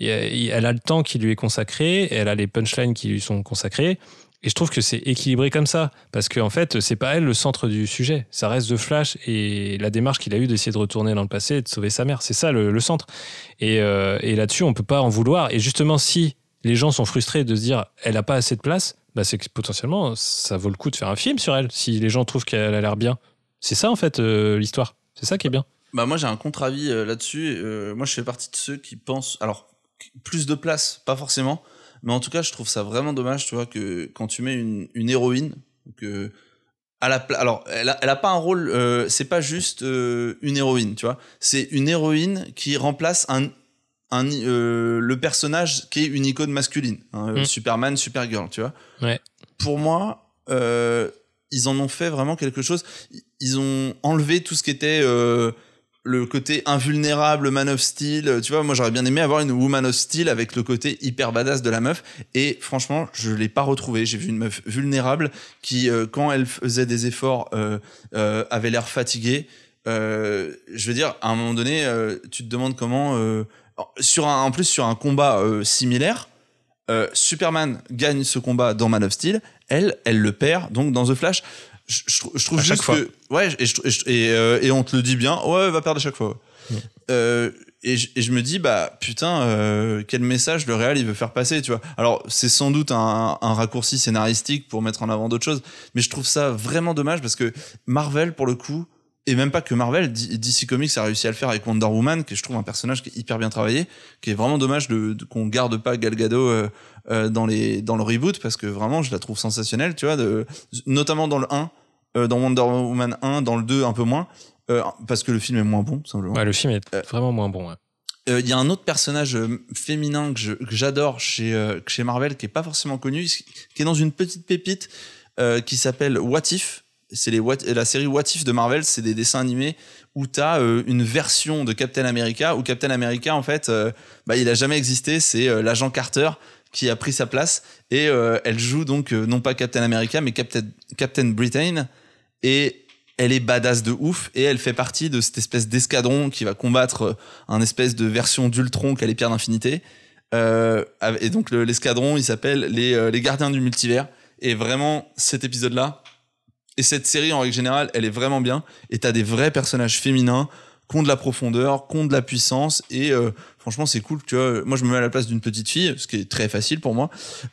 Elle a le temps qui lui est consacré, elle a les punchlines qui lui sont consacrées. Et je trouve que c'est équilibré comme ça, parce qu'en fait, c'est pas elle le centre du sujet. Ça reste The Flash et la démarche qu'il a eue d'essayer de retourner dans le passé et de sauver sa mère. C'est ça le, centre. Et, euh, et là-dessus, on peut pas en vouloir. Et justement, si les gens sont frustrés de se dire elle a pas assez de place, bah c'est que potentiellement ça vaut le coup de faire un film sur elle. Si les gens trouvent qu'elle a l'air bien, c'est ça en fait euh, l'histoire. C'est ça qui est bien. Bah moi j'ai un contre-avis euh, là-dessus. Moi je fais partie de ceux qui pensent alors plus de place, pas forcément, mais en tout cas je trouve ça vraiment dommage, tu vois, que quand tu mets une, une héroïne, que à la pla- alors elle a, elle a pas un rôle, euh, c'est pas juste euh, une héroïne, tu vois, c'est une héroïne qui remplace un un, euh, le personnage qui est une icône masculine, hein, Mm. Superman, Supergirl, tu vois. Ouais. Pour moi, ils en ont fait vraiment quelque chose. Ils ont enlevé tout ce qui était le côté invulnérable, Man of Steel. Tu vois, moi j'aurais bien aimé avoir une Woman of Steel avec le côté hyper badass de la meuf. Et franchement, je l'ai pas retrouvé. J'ai vu une meuf vulnérable qui, euh, quand elle faisait des efforts, euh, euh, avait l'air fatiguée. Je veux dire, à un moment donné, tu te demandes comment. sur un, en plus, sur un combat similaire, Superman gagne ce combat dans Man of Steel. Elle, elle le perd donc dans The Flash. Je, je trou- je trouve À juste que ouais et, je- euh, et on te le dit bien ouais va perdre à chaque fois. Ouais. Euh, et, je, et je me dis bah putain euh, quel message le réal il veut faire passer tu vois. Alors c'est sans doute un, un raccourci scénaristique pour mettre en avant d'autres choses mais je trouve ça vraiment dommage parce que Marvel pour le coup et même pas que Marvel, DC Comics a réussi à le faire avec Wonder Woman, qui je trouve un personnage qui est hyper bien travaillé, qui est vraiment dommage de, de- qu'on garde pas Gal Gadot euh, euh, dans les dans le reboot parce que vraiment je la trouve sensationnelle, tu vois, de, notamment dans le 1, euh, dans Wonder Woman 1, dans le 2 un peu moins, euh, parce que le film est moins bon simplement. Ouais, le film est Euh, vraiment moins bon. ouais. Euh, Il y a un autre personnage féminin que je- que j'adore chez, euh, chez Marvel, qui est pas forcément connu, qui est dans une petite pépite euh, qui s'appelle What If. C'est les la série What If de Marvel, c'est des dessins animés où tu as une version de Captain America, où Captain America, en fait, euh, bah, il a jamais existé, c'est euh, l'agent Carter qui a pris sa place, et euh, elle joue donc euh, non pas Captain America, mais Captain, Captain Britain, et elle est badass de ouf et elle fait partie de cette espèce d'escadron qui va combattre euh, un espèce de version d'Ultron qu'a les pierres d'infinité. Euh, et donc le- l'escadron, il s'appelle les, euh, les gardiens du multivers. Et vraiment, cet épisode-là, et cette série en règle générale, elle est vraiment bien. Et t'as des vrais personnages féminins qui ont de la profondeur, qui ont de la puissance. Et euh, franchement, c'est cool. Tu vois, moi, je me mets à la place d'une petite fille, ce qui est très facile pour moi.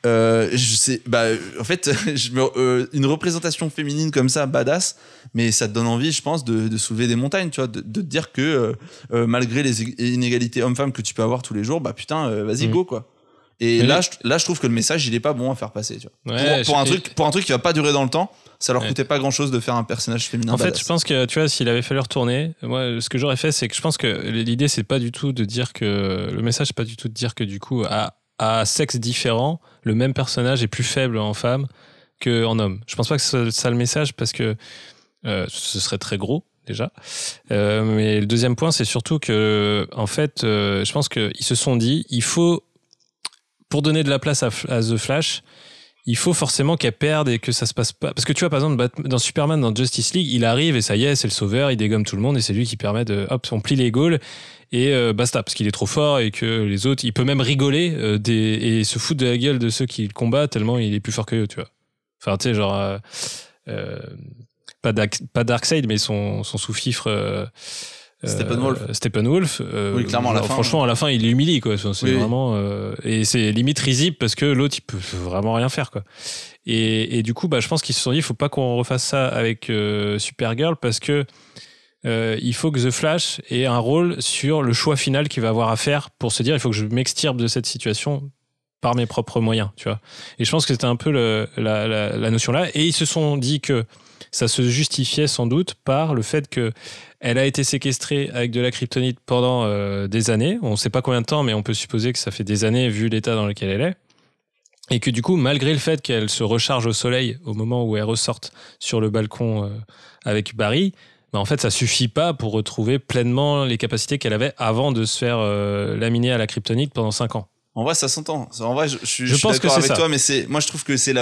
Euh, je sais, bah, en fait, je me- euh, une représentation féminine comme ça, badass, mais ça te donne envie, je pense, de, de soulever des montagnes, tu vois, de, de te dire que malgré les ég- inégalités hommes-femmes que tu peux avoir tous les jours, bah putain, vas-y, Mhm. go, quoi. Et là, je, là, je trouve que le message, il est pas bon à faire passer, tu vois. Ouais, pour, pour un truc, pour un truc qui va pas durer dans le temps, ça leur Ouais. coûtait pas grand chose de faire un personnage féminin. En fait, je pense que tu vois, s'il avait fallu retourner, moi, ce que j'aurais fait, c'est que je pense que l'idée, c'est pas du tout de dire que le message, c'est pas du tout de dire que du coup, à, à sexe différent, le même personnage est plus faible en femme que en homme. Je pense pas que ce soit ça le message parce que euh, ce serait très gros déjà. Euh, mais le deuxième point, c'est surtout que, en fait, euh, je pense qu'ils se sont dit, il faut, pour donner de la place à, à The Flash, il faut forcément qu'elle perde et que ça se passe pas. Parce que tu vois, par exemple, dans Superman, dans Justice League, il arrive et ça y est, c'est le sauveur, il dégomme tout le monde et c'est lui qui permet de. Hop, on plie les Gaules et euh, basta, parce qu'il est trop fort et que les autres, il peut même rigoler euh, et se foutre de la gueule de ceux qui le combattent tellement il est plus fort que eux, tu vois. Enfin, tu sais, genre. euh, pas, Dark, pas Darkseid, mais son, son sous-fifre. Steppenwolf. euh, Steppenwolf. euh, Oui, clairement, à la fin, Franchement, à la fin, il humilie, quoi. C'est Oui, vraiment. euh, et c'est limite risible parce que l'autre, il peut vraiment rien faire, quoi. Et, et du coup, bah, je pense qu'ils se sont dit, il faut pas qu'on refasse ça avec Supergirl parce que euh, il faut que The Flash ait un rôle sur le choix final qu'il va avoir à faire pour se dire, il faut que je m'extirpe de cette situation par mes propres moyens, tu vois. Et je pense que c'était un peu le- la, la- la notion là. Et ils se sont dit que ça se justifiait sans doute par le fait que elle a été séquestrée avec de la kryptonite pendant euh, des années. On ne sait pas combien de temps, mais on peut supposer que ça fait des années vu l'état dans lequel elle est. Et que du coup, malgré le fait qu'elle se recharge au soleil au moment où elle ressorte sur le balcon euh, avec Barry, bah, en fait, ça suffit pas pour retrouver pleinement les capacités qu'elle avait avant de se faire euh, laminer à la kryptonite pendant 5 ans. En vrai, ça s'entend. En vrai, je, je suis, Je je suis pense que d'accord avec ça. toi, mais c'est, moi, je trouve que c'est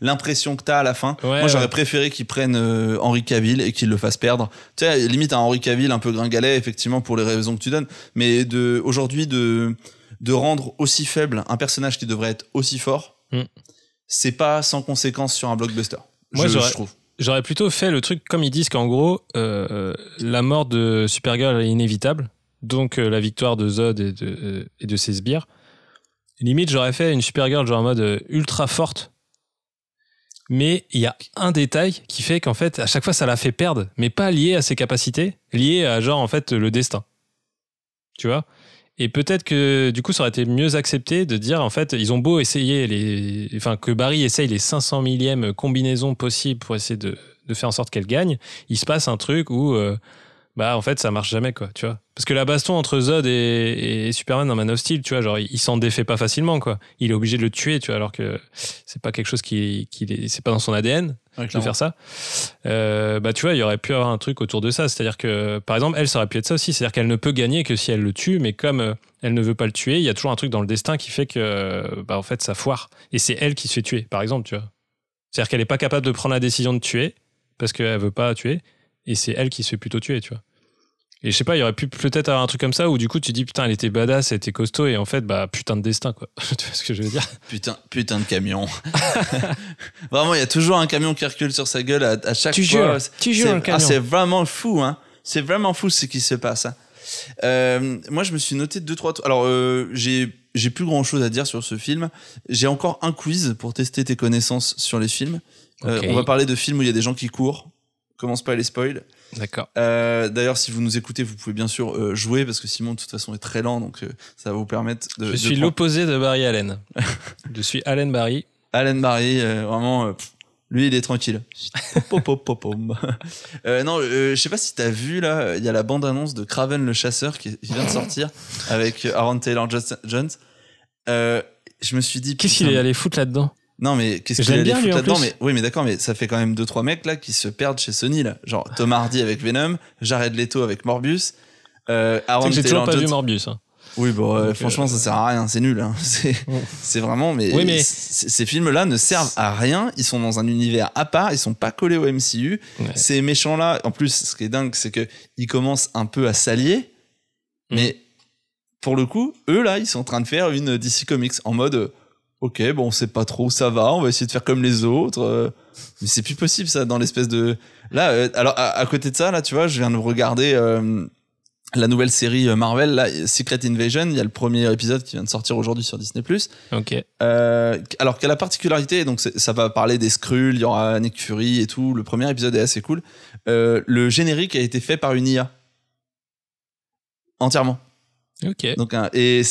l'impression que t'as à la fin. Ouais, moi, j'aurais ouais. préféré qu'ils prennent euh, Henri Cavill et qu'ils le fassent perdre. Tu sais, limite un Henri Cavill un peu gringalet, effectivement, pour les raisons que tu donnes. Mais de, aujourd'hui, de, de rendre aussi faible un personnage qui devrait être aussi fort. Mm. c'est pas sans conséquence sur un blockbuster. Moi, je trouve. J'aurais plutôt fait le truc comme ils disent qu'en gros, euh, la mort de Supergirl est inévitable, donc euh, la victoire de Zod et de, euh, et de ses sbires. Limite, j'aurais fait une Supergirl genre en mode euh, ultra forte, mais il y a un détail qui fait qu'en fait, à chaque fois, ça la fait perdre, mais pas lié à ses capacités, lié à genre en fait le destin. Tu vois? Et peut-être que du coup, ça aurait été mieux accepté de dire en fait, ils ont beau essayer les, enfin que Barry essaye les 500 millièmes combinaisons possibles pour essayer de, de faire en sorte qu'elle gagne, il se passe un truc où euh, bah en fait ça marche jamais quoi, tu vois. Parce que la baston entre Zod et, et Superman dans Man of Steel, tu vois, genre il, il s'en défait pas facilement quoi. Il est obligé de le tuer, tu vois, alors que c'est pas quelque chose qui, qui est- c'est pas dans son ADN de faire ça. Euh, bah tu vois, il y aurait pu avoir un truc autour de ça, c'est-à-dire que par exemple, elle ça aurait pu être ça aussi, c'est-à-dire qu'elle ne peut gagner que si elle le tue, mais comme euh, elle ne veut pas le tuer, il y a toujours un truc dans le destin qui fait que euh, bah en fait ça foire et c'est elle qui se fait tuer, par exemple, tu vois. C'est-à-dire qu'elle est pas capable de prendre la décision de tuer parce qu'elle veut pas tuer et c'est elle qui se fait plutôt tuer, tu vois. Et je sais pas, il y aurait pu peut-être avoir un truc comme ça où du coup tu dis putain elle était badass, elle était costaud et en fait bah putain de destin quoi. tu vois ce que je veux dire? Putain, putain de camion. vraiment, il y a toujours un camion qui recule sur sa gueule à, à chaque Tu fois. jures, C'est- tu jures, c'est- un camion. ah, c'est vraiment fou, hein. C'est vraiment fou ce qui se passe. hein. Euh, moi, je me suis noté deux trois. Alors, euh, j'ai j'ai plus grand chose à dire sur ce film. J'ai encore un quiz pour tester tes connaissances sur les films. Euh, on va parler de films où il y a des gens qui courent. Commence pas à les spoil. D'accord. Euh, D'ailleurs, si vous nous écoutez, vous pouvez bien sûr euh, jouer parce que Simon, de toute façon, est très lent, donc euh, ça va vous permettre de. Je de suis prendre- l'opposé de Barry Allen. je suis Allen Barry. Alan Barry, vraiment, pff, lui, il est tranquille. Non, je sais pas si t'as vu là, il y a la bande-annonce de Craven le chasseur qui, vient de sortir avec Aaron Taylor Jones. Je me suis dit. Qu'est-ce qu'il est allé foutre là-dedans? Non, mais qu'est-ce qu'il bien, lui, foutre là-dedans mais, Oui, mais d'accord, mais ça fait quand même deux trois mecs là qui se perdent chez Sony là. Genre Tom Hardy avec Venom, Jared Leto avec Morbius. Euh, Aaron J'ai toujours pas vu. Morbius. hein. Oui, bon, euh, franchement, euh, ça sert à rien, c'est nul. hein. C'est, vraiment, mais, Oui, mais- ces films-là ne servent à rien. Ils sont dans un univers à part, ils sont pas collés au MCU. Ouais. Ces méchants-là, en plus, ce qui est dingue, c'est que ils commencent un peu à s'allier, Mm. mais pour le coup, eux là, ils sont en train de faire une DC Comics en mode, euh, ok, bon, on sait pas trop où ça va, on va essayer de faire comme les autres. euh, mais c'est plus possible ça dans l'espèce de. Là, euh, alors à, à côté de ça, là, tu vois, je viens de regarder. euh, la nouvelle série Marvel, là, Secret Invasion, il y a le premier épisode qui vient de sortir aujourd'hui sur Disney+. Ok. Alors a la particularité, donc ça va parler des Skrulls, il y aura Nick Fury et tout. Le premier épisode est assez cool. Le générique a été fait par une IA entièrement. Ok. Donc et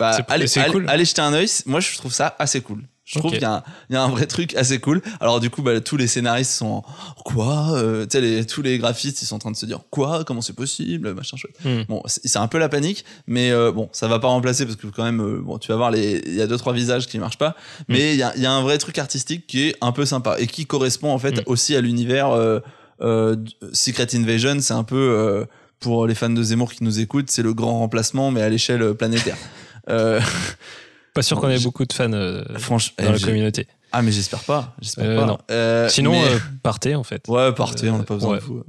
bah, allez, allez- cool. allez jeter un œil. Moi, je trouve ça assez cool. Je trouve qu'il y, a un- il y a un vrai truc assez cool. Alors du coup, bah, tous les scénaristes sont en, quoi euh, les- tous les graphistes, ils sont en train de se dire quoi Comment c'est possible? Machin chouette. Hmm. Bon, c'est un peu la panique, mais euh, bon, ça va pas remplacer parce que quand même, euh, bon, tu vas voir, il y a deux trois visages qui marchent pas, mais il y y a un vrai truc artistique qui est un peu sympa et qui correspond en fait Mm. aussi à l'univers euh, euh, Secret Invasion. C'est un peu euh, pour les fans de Zemmour qui nous écoutent, c'est le grand remplacement, mais à l'échelle planétaire. Euh, Pas sûr qu'on ait beaucoup de fans euh, franchement, dans la communauté. ah mais j'espère pas, j'espère Euh, pas. non. Euh, Sinon, mais- partez en fait. Ouais, partez, on n'a pas besoin ouais. de vous.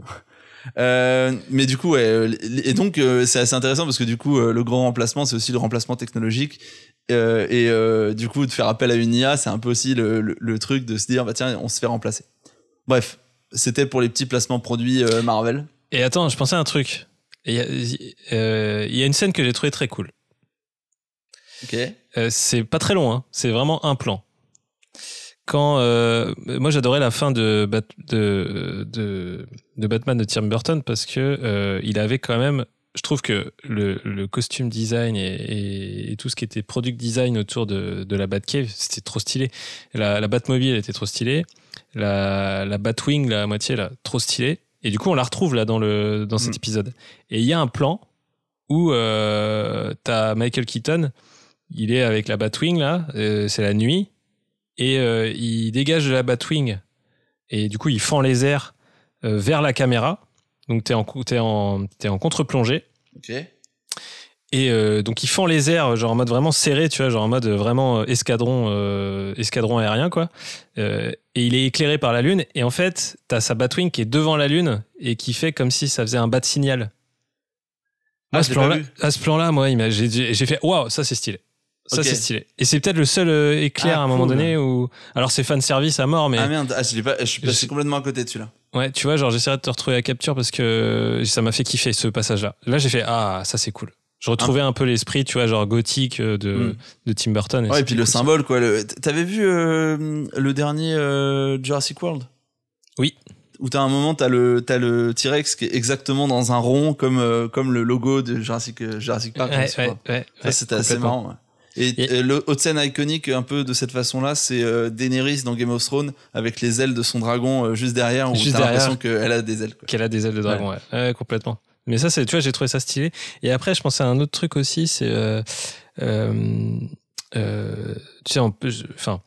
Mais du coup, ouais, et donc c'est assez intéressant parce que du coup, le grand remplacement, c'est aussi le remplacement technologique. Et du coup, de faire appel à une IA, c'est un peu aussi le, le- le truc de se dire, bah tiens, on se fait remplacer. Bref, c'était pour les petits placements produits Marvel. Et attends, je pensais à un truc. Il y, y a une scène que j'ai trouvée très cool. Euh, c'est pas très long, hein. c'est vraiment un plan. Quand euh, moi j'adorais la fin de, Bat- de, de, de Batman de Tim Burton parce que euh, il avait quand même, je trouve que le, le costume design et, et- et tout ce qui était product design autour de, de la Batcave, c'était trop stylé. La, la Batmobile était trop stylée, la, la Batwing, la moitié là, trop stylée. Et du coup on la retrouve là dans, le, dans cet Mm. épisode. Et il y a un plan où euh, t'as Michael Keaton il est avec la Batwing là, euh, c'est la nuit, et euh, il dégage de la Batwing, et du coup il fend les airs euh, vers la caméra, donc t'es en, t'es en, contre-plongée, Ok. et donc il fend les airs, genre en mode vraiment serré, tu vois, genre en mode vraiment escadron, escadron aérien quoi, et il est éclairé par la lune, et en fait t'as sa Batwing qui est devant la lune, et qui fait comme si ça faisait un bat signal. Ah, à, ce plan-là, vu. à ce plan-là, moi, j'ai fait waouh, ça c'est stylé. Ça, c'est stylé. Et c'est peut-être le seul euh, éclair Ah, à un moment donné où. Alors, c'est fan service à mort, mais. Ah merde, ah, je, l'ai pas, je suis passé complètement à côté de celui-là. Ouais, tu vois, genre, j'essaierai de te retrouver la capture parce que ça m'a fait kiffer ce passage-là. Là, j'ai fait Ah, ça, c'est cool. Je retrouvais un peu l'esprit, tu vois, genre gothique euh, de, Mm. de Tim Burton. Ouais, et puis le cool, symbole, quoi. le- T'avais vu euh, le dernier euh, Jurassic World? Oui. Où t'as un moment, t'as le, T-Rex qui est exactement dans un rond, comme, euh, comme le logo de Jurassic, Jurassic Park. Ouais, ouais, ouais, Ça, c'était assez marrant. Et, Et- et le scène iconique un peu de cette façon-là, c'est euh, Daenerys dans Game of Thrones avec les ailes de son dragon euh, juste derrière, où Juste t'as derrière. l'impression qu'elle a des ailes. Qu'elle a des ailes de dragon, ouais. Ouais, complètement. Mais ça, c'est, tu vois, j'ai trouvé ça stylé. Et après, je pensais à un autre truc aussi, c'est, euh, euh, euh, tu sais, enfin,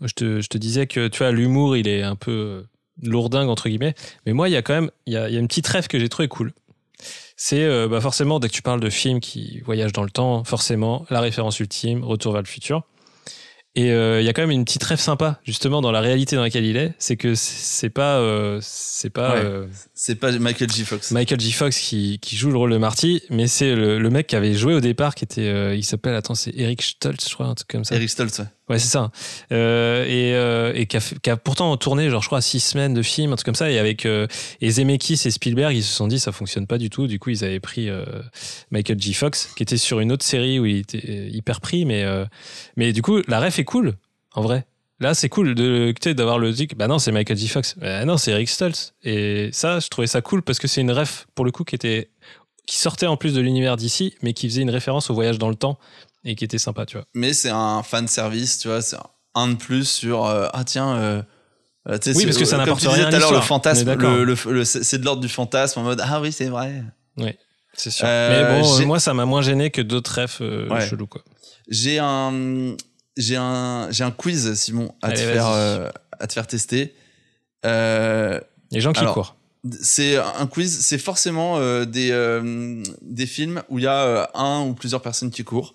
je te, je te disais que, tu vois, l'humour, il est un peu euh, lourdingue, entre guillemets. Mais moi, il y a quand même, il y a, y a une petite rêve que j'ai trouvé cool. C'est, euh, bah, forcément, dès que tu parles de films qui voyagent dans le temps, forcément, la référence ultime, Retour vers le futur. Et euh, il y a quand même une petite rêve sympa, justement, dans la réalité dans laquelle il est. C'est que c'est c'est pas, euh, c'est pas, Ouais. C'est pas Michael J. Fox. Michael J. Fox qui, qui joue le rôle de Marty, mais c'est le, le mec qui avait joué au départ, qui était, euh, il s'appelle, attends, c'est Eric Stoltz, je crois, un truc comme ça. Eric Stoltz, ouais. Ouais, c'est ça. Euh, et euh, et qui, a, pourtant tourné, genre, je crois, six semaines de film, un truc comme ça. Et avec et Zemeckis et Spielberg, ils se sont dit, ça fonctionne pas du tout. Du coup, ils avaient pris Michael J. Fox, qui était sur une autre série où il était hyper pris, mais, mais du coup, la ref est cool, en vrai. Là, c'est cool de tu d'avoir le truc. Bah non, c'est Michael J. Fox. Bah non, c'est Eric Stoltz. Et ça, je trouvais ça cool parce que c'est une ref, pour le coup, qui était qui sortait en plus de l'univers d'ici, mais qui faisait une référence au voyage dans le temps et qui était sympa, tu vois. Mais c'est un fan service, tu vois, c'est un de plus sur euh, ah tiens. euh, euh, tu Oui, c'est- parce que ça comme n'apporte tu disais rien à tout à l'heure, le fantasme, le, le- le- c'est de l'ordre du fantasme en mode ah oui c'est vrai. C'est sûr. Euh, mais bon, moi, ça m'a moins gêné que d'autres refs Ouais. chelous, quoi. J'ai un j'ai un j'ai un quiz Simon à te faire euh, à te faire tester. Euh, Les gens qui Alors, courent. c'est un quiz, c'est forcément euh, des euh, des films où il y a un ou plusieurs personnes qui courent.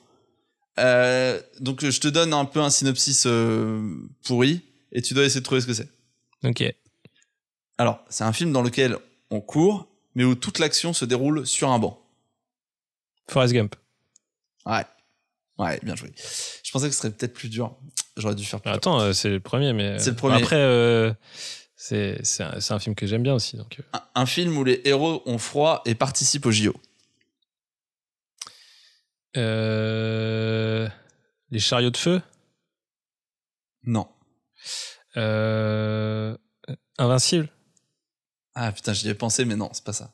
Donc je te donne un peu un synopsis pourri et tu dois essayer de trouver ce que c'est. Ok. Alors, c'est un film dans lequel on court, mais où toute l'action se déroule sur un banc. Forrest Gump. Ouais. Ouais, bien joué. Je pensais que ce serait peut-être plus dur. J'aurais dû faire plus. Attends, euh, c'est le premier, mais. C'est le euh, premier. Après, euh, c'est c'est un, film que j'aime bien aussi. Donc, euh. Un, un film où les héros ont froid et participent au JO. Euh, Les chariots de feu? Non. Invincible? Ah putain, j'y ai pensé, mais non, c'est pas ça.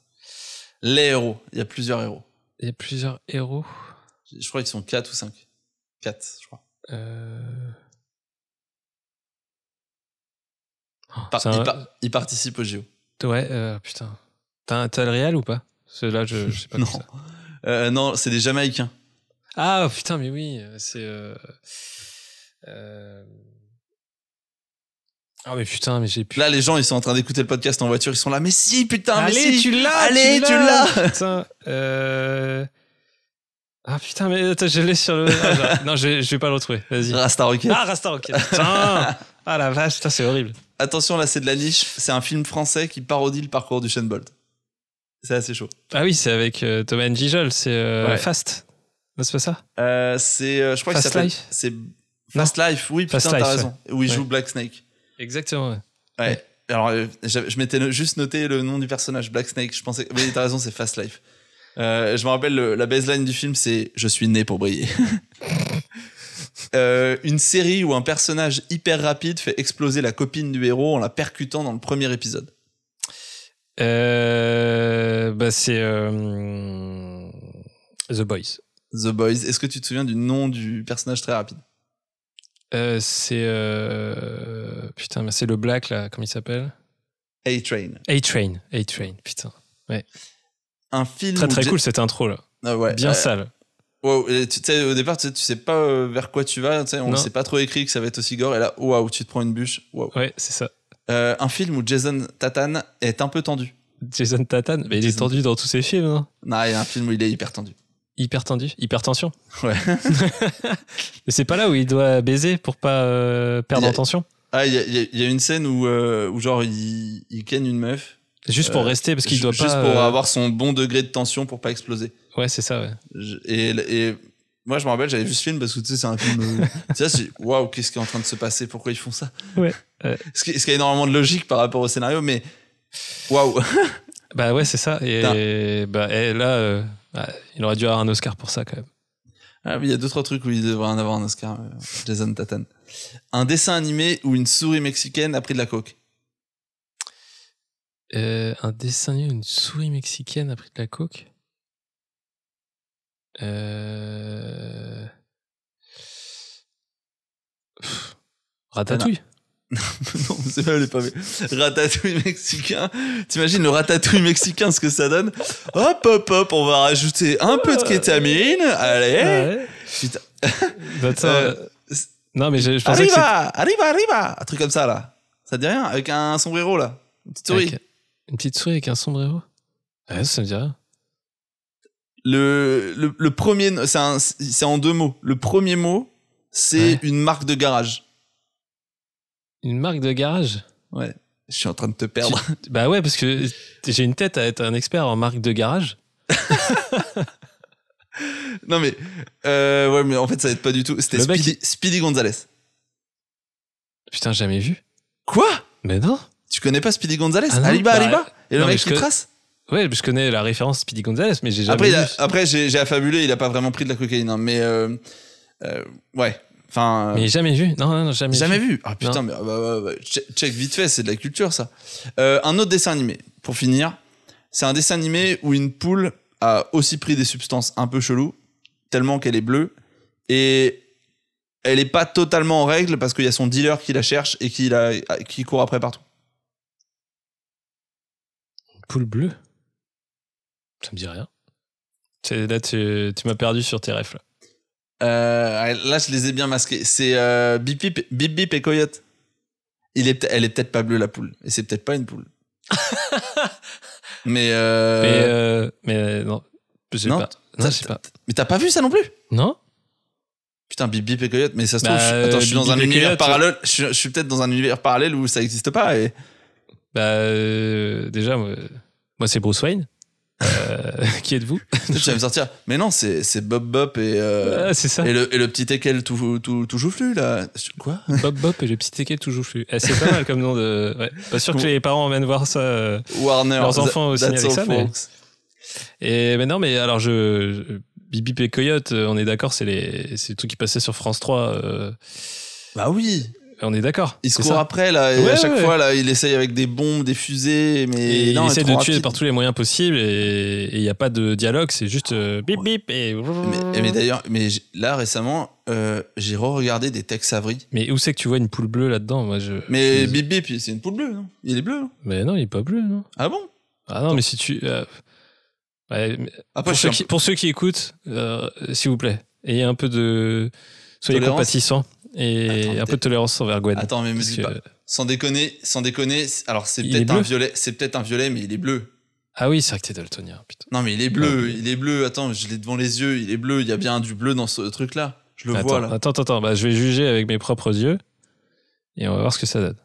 Les héros. Il y a plusieurs héros. Il y a plusieurs héros. Je crois qu'ils sont 4 ou 5. 4, je crois. Euh, Par- un- ils, par- ils participent au JO. Ouais, euh, putain. T'as le réel ou pas? Parce que là, je, je sais pas Non. ça. Euh, non, c'est des Jamaïcains. Ah putain, mais oui, c'est. Ah mais putain, mais j'ai plus. Là, les gens, ils sont en train d'écouter le podcast en voiture. Ils sont là, mais si, putain, mais Allez, si. tu l'as Allez, tu l'as Putain, euh... Ah putain, mais attends, je l'ai sur le. Ah, non, je vais, je vais pas le retrouver. Vas-y. Rasta Rocket. Ah, Rasta Rocket. Putain Ah la vache, putain, c'est horrible. Attention, là, c'est de la niche. C'est un film français qui parodie le parcours du Sean Bolt. C'est assez chaud. Ah oui, c'est avec euh, Thomas Gijol, c'est euh, Ouais. Fast. Non, c'est pas ça? Euh, c'est, euh, je crois Fast que ça s'appelle- Life C'est Fast Life. Oui, putain, Fast t'as Life, raison. Où il Ouais. joue Black Snake. Exactement, ouais. Ouais. Alors, euh, je m'étais juste noté le nom du personnage, Black Snake. Je pensais. Oui, t'as raison, c'est Fast Life. Euh, je me rappelle le- la baseline du film, c'est Je suis né pour briller. Euh, une série où un personnage hyper rapide fait exploser la copine du héros en la percutant dans le premier épisode. Euh, bah, c'est The Boys. The Boys. Est-ce que tu te souviens du nom du personnage très rapide? C'est. Putain, mais c'est le Black, là, comment il s'appelle? A-Train. A-Train. A-Train, putain. Un film. Très très cool cette intro, là. Ah ouais. Bien Euh, sale. Wow, et tu sais, au départ, tu sais, tu sais pas euh, vers quoi tu vas, tu sais, on Non. s'est pas trop écrit que ça va être aussi gore, et là, waouh, tu te prends une bûche. Ouais, c'est ça. Euh, un film où Jason Tatan est un peu tendu. Jason Tatan, mais il est tendu dans tous ses films, non Non, il y a un film où il est hyper tendu. Hyper tendu, hypertension? Ouais. Mais c'est pas là où il doit baiser pour pas euh, perdre a- en tension? Ah, il y a, y y une scène où, où genre, il, il ken une meuf. Juste pour Euh, rester, parce qu'il doit Juste pas. pour euh, avoir son bon degré de tension pour pas exploser. Ouais, c'est ça, ouais. Et, et Moi, je me rappelle, j'avais vu ce film parce que tu sais, c'est un film. euh, tu sais, waouh, qu'est-ce qui est en train de se passer? Pourquoi ils font ça? Ouais, ouais. Ce qui, ce qui a énormément de logique par rapport au scénario, mais waouh. Bah ouais, c'est ça. Et bah, et là, euh, bah, il aurait dû avoir un Oscar pour ça quand même. Ah il y a deux trois trucs où il devrait en avoir un Oscar. euh, Jason Tatum. Un dessin animé où une souris mexicaine a pris de la coke. Euh, un dessin animé, une souris mexicaine a pris de la coke. Euh... Pff, Ratatouille. non, c'est pas, elle est pas mais Ratatouille mexicain. T'imagines le ratatouille mexicain, ce que ça donne? Hop, hop, hop, on va rajouter un peu de kétamine. Allez. Ouais. Putain. Attends, Euh, non, mais je, je pensais que Arriva, arriva, arriva. Un truc comme ça, là. Ça te dit rien? Avec un sombrero, là. Une petite souris. Une petite souris avec un sombrero? Ouais, ça me dit rien. Le, le, le premier, c'est en deux mots. Le premier mot, c'est Ouais. une marque de garage. Une marque de garage? Ouais. Je suis en train de te perdre. Bah ouais, parce que j'ai une tête à être un expert en marque de garage. non, mais, euh, ouais, mais en fait, ça aide pas du tout. C'était Speedy, Speedy Gonzalez. Putain, jamais vu. Quoi? Mais non Tu connais pas Speedy Gonzalez? Ah Arriba, bah, arriba Et le non, mec qui connais- trace? Ouais, je connais la référence Speedy Gonzalez, mais j'ai jamais Après, il a- vu. après j'ai affabulé, il a pas vraiment pris de la cocaïne. hein, mais, euh, euh, ouais. Enfin. Mais jamais vu. Non, non, non, jamais, Jamais vu. vu. Ah putain, mais ah, bah, bah, bah, check, check vite fait, c'est de la culture ça. Euh, un autre dessin animé, pour finir. C'est un dessin animé où une poule a aussi pris des substances un peu cheloues, tellement qu'elle est bleue. Et elle est pas totalement en règle parce qu'il y a son dealer qui la cherche et qui, la, qui court après partout. Poule bleue. Ça me dit rien. Là, tu, tu m'as perdu sur tes refs. Là. Euh, là, je les ai bien masqués. C'est euh, Bip, Bip, Bip Bip et Coyote. Il est, elle est peut-être pas bleue, la poule. Et c'est peut-être pas une poule. mais, euh, Mais, euh, mais non, je sais non, pas. Non, je sais pas. mais t'as pas vu ça non plus? Non Putain, Bip Bip et Coyote, mais ça se trouve, Bah, je, attends, je suis dans un univers parallèle. Je, suis- je suis peut-être dans un univers parallèle où ça n'existe pas. Et... Bah, euh, déjà, moi, moi, c'est Bruce Wayne. Euh, qui êtes-vous? Tu vas me sortir. Mais non, c'est c'est Bob Bop et, euh, Ah, et, le, et le petit Ekel tout, tout, tout joufflu, là. Quoi? Bob Bop et le petit Teke toujours flux. Eh, c'est pas mal comme nom de. Ouais. Pas sûr que les parents emmènent voir ça. euh. Warner. Leurs enfants au That's ciné avec ça, mais-. Et mais non, mais alors je, je Bibi et Coyote, on est d'accord, c'est les, c'est le truc qui passait sur France 3. euh, Bah oui. On est d'accord. Il se court ça. après, là. Et Ouais, à chaque ouais. fois, là, il essaye avec des bombes, des fusées. Mais Et non, il essaie de tuer par tous les moyens possibles et il n'y a pas de dialogue, c'est juste euh, bip bip et. Mais, mais d'ailleurs, mais là récemment, euh, j'ai re-regardé des Tex Avery. Mais où c'est que tu vois une poule bleue là-dedans? Moi, je. Mais je- Bip Bip, c'est une poule bleue, non? Il est bleu, non? Mais non, il est pas bleu, non. Ah bon? Ah non, mais si tu. euh, ouais, Après, pour, ceux qui, pour ceux qui écoutent, s'il vous plaît, ayez un peu de. Soyez compatissants et Attends, un peu de tolérance envers Gwen. Attends, mais me dis que- pas. Sans déconner, sans déconner. Alors, c'est peut-être un violet. C'est peut-être un violet, mais il est bleu. Ah oui, c'est vrai que t'es daltonien, putain. Non, mais il est bleu. Ouais. Il est bleu. Attends, je l'ai devant les yeux. Il est bleu. Il y a bien du bleu dans ce truc-là. Je le attends, vois là. attends, attends, attends. Bah, je vais juger avec mes propres yeux et on va voir ce que ça donne.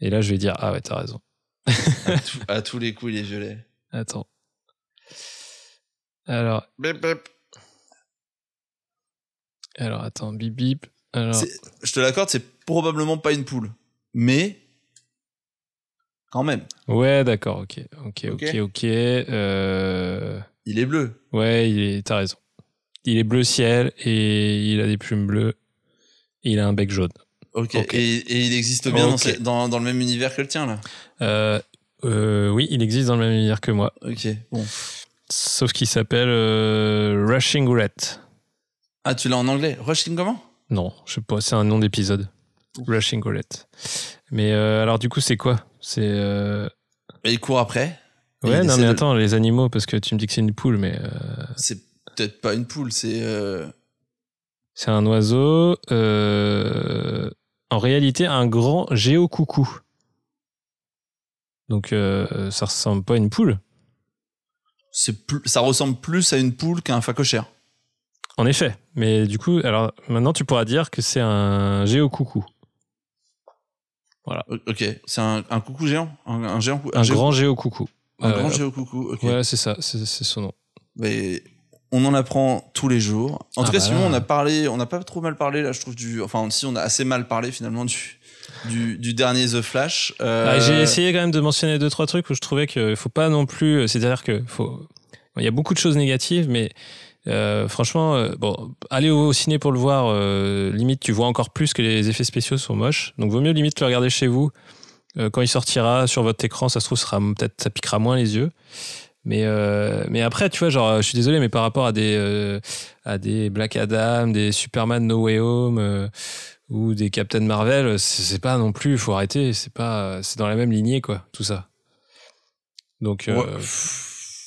Et là, je vais dire ah ouais, t'as raison. À, tous- à tous les coups, il est violet. Attends. Alors, Bip, bip. alors attends, bip bip. Alors, Je te l'accorde, c'est probablement pas une poule, mais quand même, ouais, d'accord, ok, ok, ok, Ok. Euh, il est bleu. Ouais, il est, t'as raison. Il est bleu ciel et il a des plumes bleues. Et il a un bec jaune. Ok. Et, et il existe bien dans, dans, dans le même univers que le tien là? Euh, euh, oui, il existe dans le même univers que moi. Ok. Bon. Sauf qu'il s'appelle euh, Rushing Red. Ah, tu l'as en anglais. Rushing comment? Non, je sais pas, c'est un nom d'épisode. Rushing Red. Mais euh, alors, du coup, c'est quoi? C'est. euh, il court après? Ouais, non, mais de- attends, les animaux, parce que tu me dis que c'est une poule, mais euh, C'est peut-être pas une poule, c'est. euh, c'est un oiseau. en réalité, un grand géocoucou. Donc, ça ressemble pas à une poule. ça ressemble plus à une poule qu'à un phacochère. En effet. Mais du coup, alors maintenant, tu pourras dire que c'est un géocoucou. O- Ok. C'est un, un coucou géant, un, un géant. cou- Un géo- grand géocoucou. Un Euh, grand géocoucou. Ok. Ouais, c'est ça, c'est son nom. Mais on en apprend tous les jours. En Ah tout cas, bah sinon, on a parlé, on n'a pas trop mal parlé là, je trouve du. Enfin, si on a assez mal parlé finalement du du, du dernier The Flash. Euh, Ah, J'ai essayé quand même de mentionner deux trois trucs où je trouvais qu'il faut pas non plus. C'est-à-dire que faut. Il y a beaucoup de choses négatives, mais euh, franchement, euh, bon, aller au ciné pour le voir, euh, limite, tu vois encore plus que les effets spéciaux sont moches. Donc, vaut mieux limite le regarder chez vous. Quand il sortira sur votre écran, ça se trouve, sera peut-être ça piquera moins les yeux. Mais mais après, tu vois, genre, je suis désolé, mais par rapport à des à des Black Adam, des Superman No Way Home. ou des Captain Marvel, c'est pas non plus, il faut arrêter, c'est pas, c'est dans la même lignée quoi, tout ça. Donc.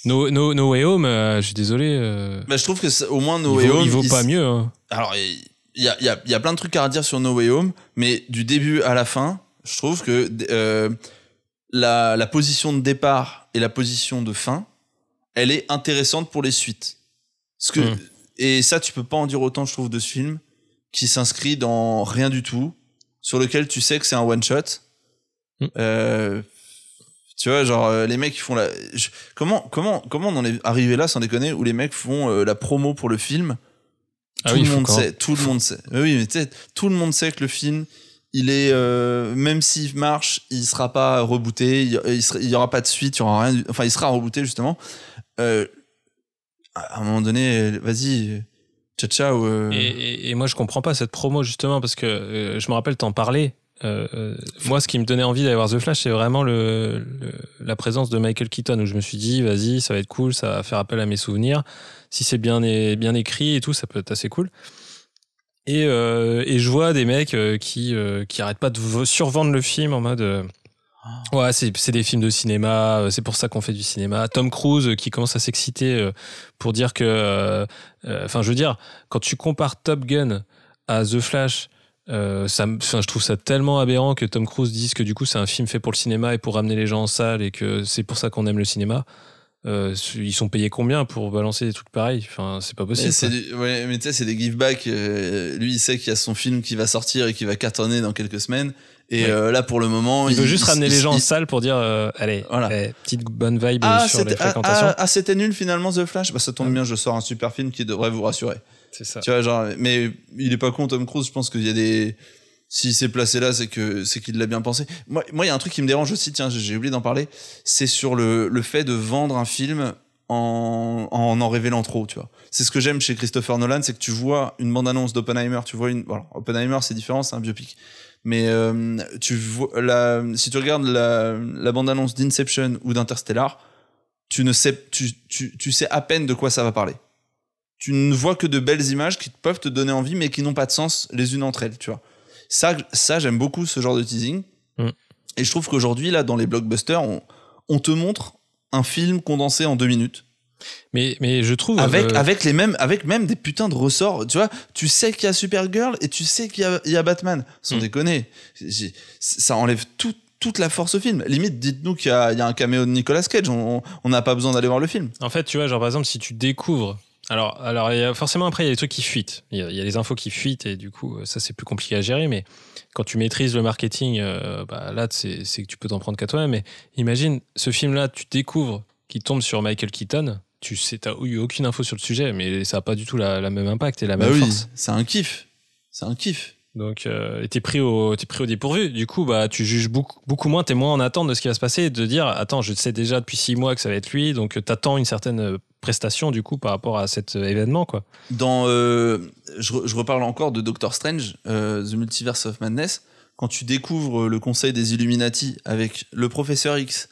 No, no, no Way Home, euh, je suis désolé, euh, Bah, je trouve que c'est- au moins il, No vaut, Way Home. il vaut pas s- mieux. hein. Alors, il y a, il y, a, il y a plein de trucs à redire sur No Way Home, mais du début à la fin, je trouve que euh, la, la position de départ et la position de fin, elle est intéressante pour les suites. Parce que, Mm. Et ça, tu peux pas en dire autant, je trouve, de ce film, qui s'inscrit dans rien du tout, sur lequel tu sais que c'est un one-shot. Mm. Euh, tu vois, genre, euh, les mecs, ils font la. je- comment, comment, comment on en est arrivé là, sans déconner, où les mecs font euh, la promo pour le film? Ah tout oui, le faut monde quand- sait, tout le monde sait. Mais Oui, mais tu sais, tout le monde sait que le film, il est, euh, même s'il marche, il sera pas rebooté, il, il, sera- il y aura pas de suite, il y aura rien, du- enfin, il sera rebooté justement. Euh, à un moment donné, vas-y, ciao ciao. euh. Et, et- et moi, je comprends pas cette promo justement parce que euh, je me rappelle t'en parler. Euh, euh, moi, ce qui me donnait envie d'aller voir The Flash, c'est vraiment la présence de Michael Keaton où je me suis dit, vas-y, ça va être cool, ça va faire appel à mes souvenirs. Si c'est bien, bien écrit et tout, ça peut être assez cool. Et, euh, et je vois des mecs qui, qui pas de survendre le film en mode. Ouais, c'est des films de cinéma, c'est pour ça qu'on fait du cinéma. Tom Cruise qui commence à s'exciter pour dire que. Enfin, je veux dire, quand tu compares Top Gun à The Flash, euh, ça, je trouve ça tellement aberrant que Tom Cruise dise que du coup c'est un film fait pour le cinéma et pour ramener les gens en salle et que c'est pour ça qu'on aime le cinéma. Euh, ils sont payés combien pour balancer des trucs pareils? Enfin, c'est pas possible. du- ouais, mais tu sais, c'est des give back. euh, lui, il sait qu'il y a son film qui va sortir et qui va cartonner dans quelques semaines. Et Ouais. euh, là, pour le moment, Il veut juste ramener il- les gens en salle pour dire allez, Voilà. eh, petite bonne vibe Ah, sur les ah, fréquentations. ah, ah, c'était nul finalement The Flash? Bah ça tombe bien, je sors un super film qui devrait vous rassurer. Ça. Tu vois, genre, mais il est pas con, Tom Cruise. Je pense qu'il y a des. S'il s'est placé là, c'est que c'est qu'il l'a bien pensé. Moi, moi, il y a un truc qui me dérange aussi. Tiens, j'ai oublié d'en parler. C'est sur le le fait de vendre un film en en, en révélant trop. Tu vois. C'est ce que j'aime chez Christopher Nolan, c'est que tu vois une bande annonce d'Oppenheimer. Tu vois une. Voilà, Oppenheimer, c'est différent, c'est un biopic. Mais euh, tu vois si tu regardes la, la bande annonce d'Inception ou d'Interstellar, tu ne sais, tu, tu, tu sais à peine de quoi ça va parler tu ne vois que de belles images qui peuvent te donner envie, mais qui n'ont pas de sens les unes entre elles, tu vois. Ça, ça j'aime beaucoup ce genre de teasing. Mm. Et je trouve qu'aujourd'hui, là, dans les blockbusters, on, on te montre un film condensé en deux minutes. Mais, mais je trouve. Avec, euh, avec, les mêmes, avec même des putains de ressorts. Tu vois, tu sais qu'il y a Supergirl et tu sais qu'il y a, il y a Batman. Sans Mm. déconner. Ça enlève tout- toute la force au film. Limite, dites-nous qu'il y y a un caméo de Nicolas Cage. On n'a pas besoin d'aller voir le film. En fait, tu vois, genre par exemple, si tu découvres. Alors, alors il y a, forcément, après, il y a des trucs qui fuitent. Il y a, il y a les infos qui fuitent et du coup, euh, ça, c'est plus compliqué à gérer. Mais quand tu maîtrises le marketing, euh, bah, là, c'est que tu peux t'en prendre qu'à toi-même. Mais imagine, ce film-là, tu découvres qu'il tombe sur Michael Keaton. Tu sais, t'as eu aucune info sur le sujet, mais ça n'a pas du tout la, la même impact et la Bah même oui, force. c'est un kiff. C'est un kiff. Donc, euh, t'es pris au, pris au dépourvu. Du coup, bah, tu juges beaucoup, beaucoup moins, t'es moins en attente de ce qui va se passer et de dire, attends, je sais déjà depuis six mois que ça va être lui, donc euh, t'attends une certaine euh, prestation du coup par rapport à cet euh, événement, quoi. Dans, je, re- je reparle encore de Doctor Strange, The Multiverse of Madness. Quand tu découvres le Conseil des Illuminati avec le Professeur X,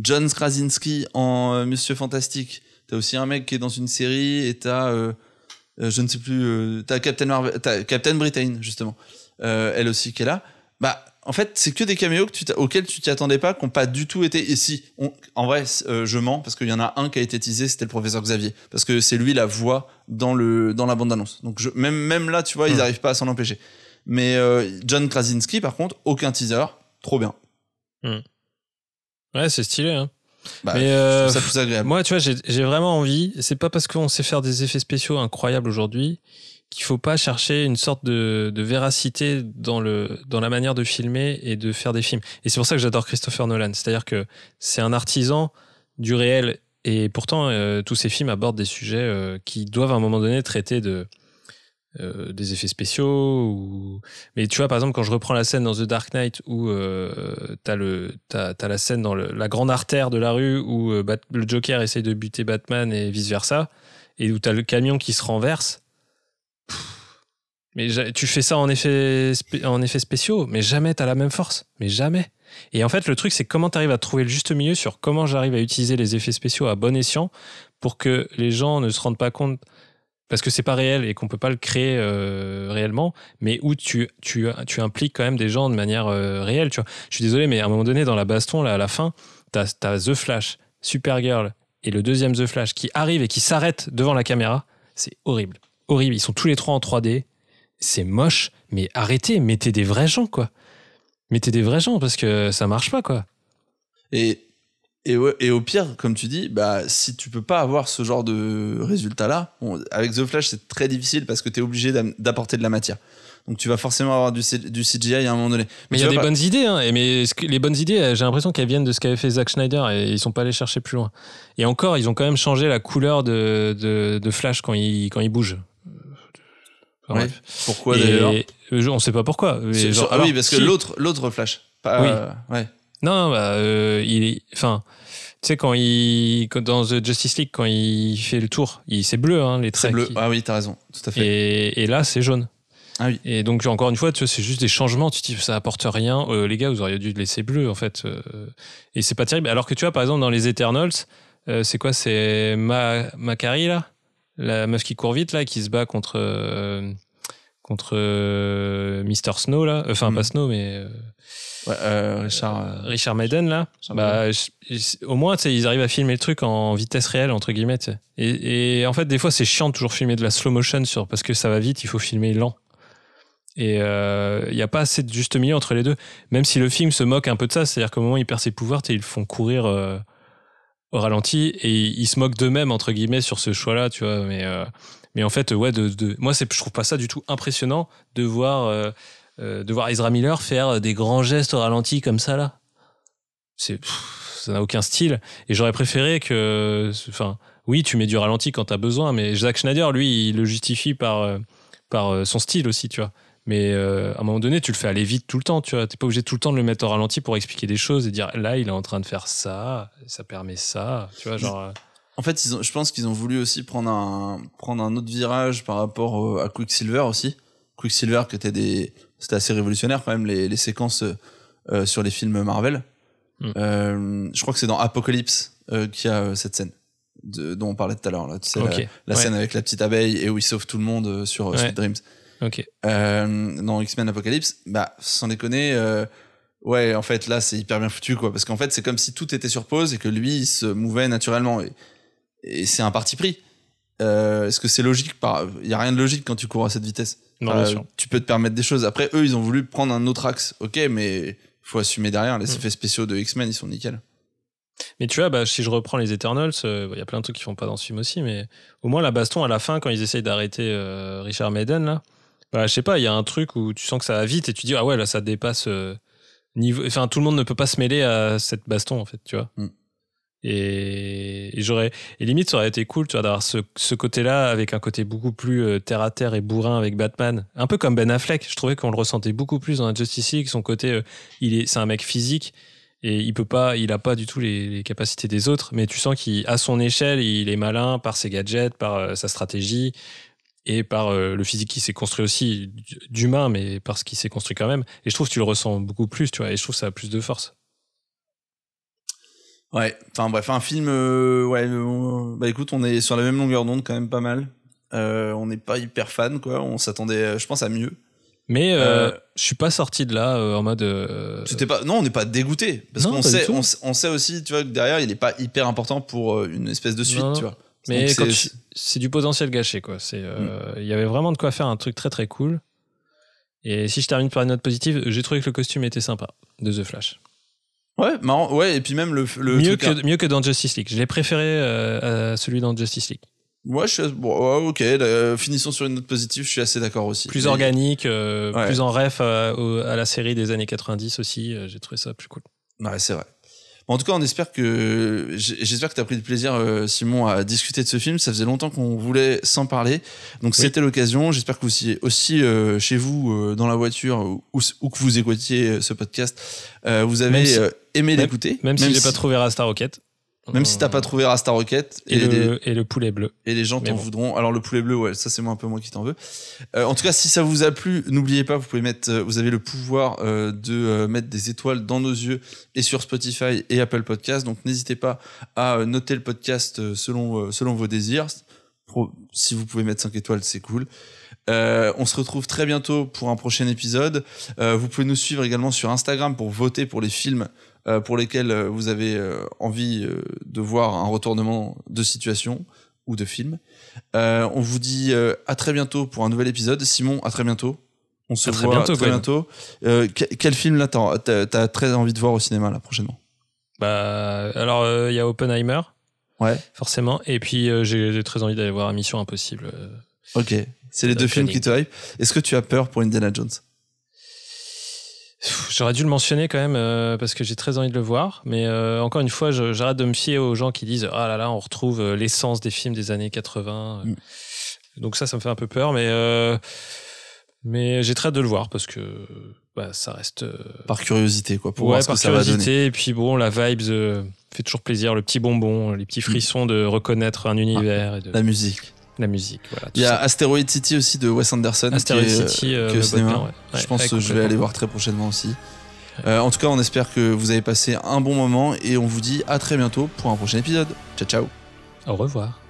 John Krasinski en Monsieur Fantastique, t'as aussi un mec qui est dans une série et t'as, je ne sais plus, euh, t'as Captain Marvel, t'as Captain Britain justement, euh, elle aussi qui est là. Bah, en fait, c'est que des caméos que tu auxquels tu t'y attendais pas, qui n'ont pas du tout été. Et si, on- en vrai, euh, je mens parce qu'il y en a un qui a été teasé, c'était le professeur Xavier, parce que c'est lui la voix dans le dans la bande annonce. Donc je, même même là, tu vois, ils Hmm. n'arrivent pas à s'en empêcher. Mais euh, John Krasinski, par contre, aucun teaser, trop bien. Ouais, c'est stylé. Hein. Bah, Mais, euh, trouve ça plus agréable. Moi, tu vois, j'ai vraiment envie. C'est pas parce qu'on sait faire des effets spéciaux incroyables aujourd'hui qu'il faut pas chercher une sorte de, de véracité dans le dans la manière de filmer et de faire des films. Et c'est pour ça que j'adore Christopher Nolan. C'est-à-dire que c'est un artisan du réel Et pourtant, euh, tous ces films abordent des sujets euh, qui doivent à un moment donné traiter de euh, des effets spéciaux. Mais tu vois, par exemple, quand je reprends la scène dans The Dark Knight où euh, t'as la scène dans la grande artère de la rue où euh, le Joker essaye de buter Batman et vice versa, et où t'as le camion qui se renverse. Mais tu fais ça en effet en effets spéciaux, mais jamais t'as la même force, mais jamais. Et en fait, le truc, c'est comment tu arrives à trouver le juste milieu sur comment j'arrive à utiliser les effets spéciaux à bon escient pour que les gens ne se rendent pas compte, parce que c'est pas réel et qu'on peut pas le créer euh, réellement, mais où tu, impliques quand même des gens de manière euh, réelle. Tu vois. Je suis désolé, mais à un moment donné, dans la baston, là, à la fin, t'as as The Flash, Supergirl et le deuxième The Flash qui arrive et qui s'arrête devant la caméra. C'est horrible. Horrible. Ils sont tous les trois en 3D. C'est moche, mais arrêtez, mettez des vrais gens, quoi. Mettez des vrais gens parce que ça marche pas, quoi. Et, ouais, et au pire, comme tu dis, bah, si tu peux pas avoir ce genre de résultat-là, bon, avec The Flash, c'est très difficile parce que tu es obligé d'apporter de la matière. Donc tu vas forcément avoir du, CGI à un moment donné. Mais il y a des pas- bonnes idées, hein, mais les bonnes idées, euh, j'ai l'impression qu'elles viennent de ce qu'avait fait Zack Snyder et ils sont pas allés chercher plus loin. Et encore, ils ont quand même changé la couleur de, de, de Flash quand il, quand il bouge. Enfin, Ouais. bref. Pourquoi d'ailleurs? On sait pas pourquoi. Genre, ah oui, parce que l'autre, l'autre Flash. Pas, Oui. euh, ouais. Non, bah, euh, il est. Enfin. Tu sais, quand il. quand- dans The Justice League, quand il fait le tour, il, c'est bleu, hein, les C'est traits. bleu. qui- Ah oui, t'as raison. Tout à fait. et, et là, c'est jaune. Ah oui. Et donc, encore une fois, tu vois, c'est juste des changements. Tu te dis, ça apporte rien. Euh, les gars, vous auriez dû le laisser bleu, en fait. Euh, et c'est pas terrible. Alors que tu vois, par exemple, dans les Eternals, c'est quoi? C'est Ma Macari, là? La meuf qui court vite, là, qui se bat contre. contre Mr. Snow, là. Enfin, pas Snow, mais. Euh, Ouais, euh, Richard. euh, Richard Madden, là. Richard Bah, je- au moins, ils arrivent à filmer le truc en vitesse réelle, entre guillemets. Et, et en fait, des fois, c'est chiant de toujours filmer de la slow motion sur, parce que ça va vite, il faut filmer lent. Et euh, il n'y a pas assez de juste milieu entre les deux. Même si le film se moque un peu de ça, c'est-à-dire qu'au moment où il perd ses pouvoirs, ils le font courir euh, au ralenti et ils se moquent d'eux-mêmes, entre guillemets, sur ce choix-là, tu vois. Mais, euh, mais en fait, ouais, de, de- moi, c'est- je trouve pas ça du tout impressionnant de voir, euh, euh, de voir Ezra Miller faire des grands gestes au ralenti comme ça, là. C'est, ça n'a aucun style. Et j'aurais préféré que, enfin, oui, tu mets du ralenti quand t'as besoin, mais Zack Schneider, lui, il le justifie par, euh, par euh, son style aussi, tu vois. Mais euh, à un moment donné, tu le fais aller vite tout le temps, tu vois. T'es pas obligé tout le temps de le mettre au ralenti pour expliquer des choses et dire là, il est en train de faire ça, ça permet ça, tu vois, genre. euh, En fait, ils ont, je pense qu'ils ont voulu aussi prendre un, prendre un autre virage par rapport à Quicksilver aussi. Quicksilver, qui était des, c'était assez révolutionnaire quand même, les, les séquences euh, sur les films Marvel. Mm. Euh, je crois que c'est dans Apocalypse euh, qu'il y a euh, cette scène de- dont on parlait tout à l'heure. Là, tu sais, la- Ok, la, ouais. scène avec la petite abeille et où il sauve tout le monde euh, sur euh, Ouais. Sweet Dreams. Ok. Euh, dans X-Men Apocalypse, bah, sans déconner, euh, ouais, en fait, là, c'est hyper bien foutu, quoi. Parce qu'en fait, c'est comme si tout était sur pause et que lui, il se mouvait naturellement. Et, et c'est un parti pris. Euh, Est-ce que c'est logique Il n'y a rien de logique quand tu cours à cette vitesse. Non, Enfin, bien sûr. tu peux te permettre des choses. Après, eux, ils ont voulu prendre un autre axe. Ok, mais il faut assumer derrière. Les Mm. effets spéciaux de X-Men, ils sont nickel. Mais tu vois, bah, si je reprends les Eternals, euh, il y a plein de trucs qui font pas dans ce film aussi, mais au moins la baston à la fin, quand ils essayent d'arrêter euh, Richard Madden, là, bah, je sais pas, il y a un truc où tu sens que ça va vite et tu dis, ah ouais, là, ça dépasse euh, niveau. Enfin, tout le monde ne peut pas se mêler à cette baston, en fait, tu vois. Mm. Et, j'aurais. Et limite, ça aurait été cool, tu vois, d'avoir ce, ce côté-là avec un côté beaucoup plus euh, terre à terre et bourrin avec Batman. Un peu comme Ben Affleck. Je trouvais qu'on le ressentait beaucoup plus dans Justice League. Son côté, euh, il est, c'est un mec physique et il peut pas, il a pas du tout les, capacités des autres, mais tu sens qu'à son échelle, il est malin par ses gadgets, par euh, sa stratégie et par le physique qui s'est construit aussi d'humain, mais par ce qui s'est construit quand même. Et je trouve que tu le ressens beaucoup plus, tu vois, et je trouve que ça a plus de force. Ouais, enfin bref, un film, euh, ouais, euh, bah écoute, on est sur la même longueur d'onde quand même pas mal. Euh, on n'est pas hyper fan, quoi. On s'attendait, je pense, à mieux. Mais je suis pas sorti de là en mode. pas, non, on n'est pas dégoûté parce qu'on sait, on, sait- on sait aussi, tu vois, que derrière, il est pas hyper important pour une espèce de suite, Non, tu vois. Mais c'est- du potentiel gâché, quoi. C'est, euh, il y avait vraiment de quoi faire un truc très très cool. Et si je termine par une note positive, j'ai trouvé que le costume était sympa de The Flash. Ouais, marrant. Ouais, et puis même le, le mieux, que, mieux que dans Justice League. Je l'ai préféré euh, à celui dans Justice League. Ouais, je suis, bon, ouais, ok. là, finissons sur une note positive. Je suis assez d'accord aussi. Plus Mais- organique, euh, Ouais. plus en ref à, à la série des années 90 aussi. euh, j'ai trouvé ça plus cool. Ouais, c'est vrai. En tout cas, on espère que j'espère que tu as pris du plaisir, euh, Simon, à discuter de ce film. Ça faisait longtemps qu'on voulait s'en parler, donc c'était l'occasion. J'espère que vous aussi, aussi euh, chez vous, euh, dans la voiture, ou, ou que vous écoutiez ce podcast, vous avez si- aimé l'écouter. Même si j'ai si- pas trouvé Rasta Rocket. Même si t'as pas trouvé Rasta Rocket Et, et, les, le, et le poulet bleu. et les gens t'en bon. voudront. Alors le poulet bleu, ouais, ça c'est moi un peu moi qui t'en veux. Euh, en tout cas, si ça vous a plu, n'oubliez pas, vous pouvez mettre, euh, vous avez le pouvoir euh, de euh, mettre des étoiles dans nos yeux et sur Spotify et Apple Podcast. Donc n'hésitez pas à euh, noter le podcast euh, selon euh, selon vos désirs. Si vous pouvez mettre 5 étoiles, c'est cool. Euh, on se retrouve très bientôt pour un prochain épisode. Euh, vous pouvez nous suivre également sur Instagram pour voter pour les films euh, pour lesquels euh, vous avez euh, envie euh, de voir un retournement de situation ou de film. On vous dit à très bientôt pour un nouvel épisode. Simon, à très bientôt. On se À très voit bientôt, très bientôt. Que- quel film là t'as très envie de voir au cinéma là prochainement? Bah, alors, il y a Oppenheimer, Ouais. forcément. Et puis, j'ai très envie d'aller voir Mission Impossible. Ok. C'est les Le deux films qui te hype. Est-ce que tu as peur pour Indiana Jones? J'aurais dû le mentionner quand même euh, parce que j'ai très envie de le voir. Mais euh, encore une fois, j'arrête de me fier aux gens qui disent Ah là là, on retrouve euh, l'essence des films des années 80. Mm. Donc ça, ça me fait un peu peur. Mais, euh, mais j'ai très hâte de le voir parce que bah, ça reste. Par curiosité, quoi, pour ouais, voir ce par que ça va donner. curiosité. Et puis bon, la vibes fait toujours plaisir. Le petit bonbon, les petits frissons de reconnaître un univers et de Mm. La musique. La musique. Voilà, Il y a. Asteroid City aussi de Wes Anderson. Asteroid qui est, City, euh, euh, cinéma. bien, ouais. je pense que je vais aller voir très prochainement aussi. Euh, en tout cas, on espère que vous avez passé un bon moment et on vous dit à très bientôt pour un prochain épisode. Ciao ciao Au revoir.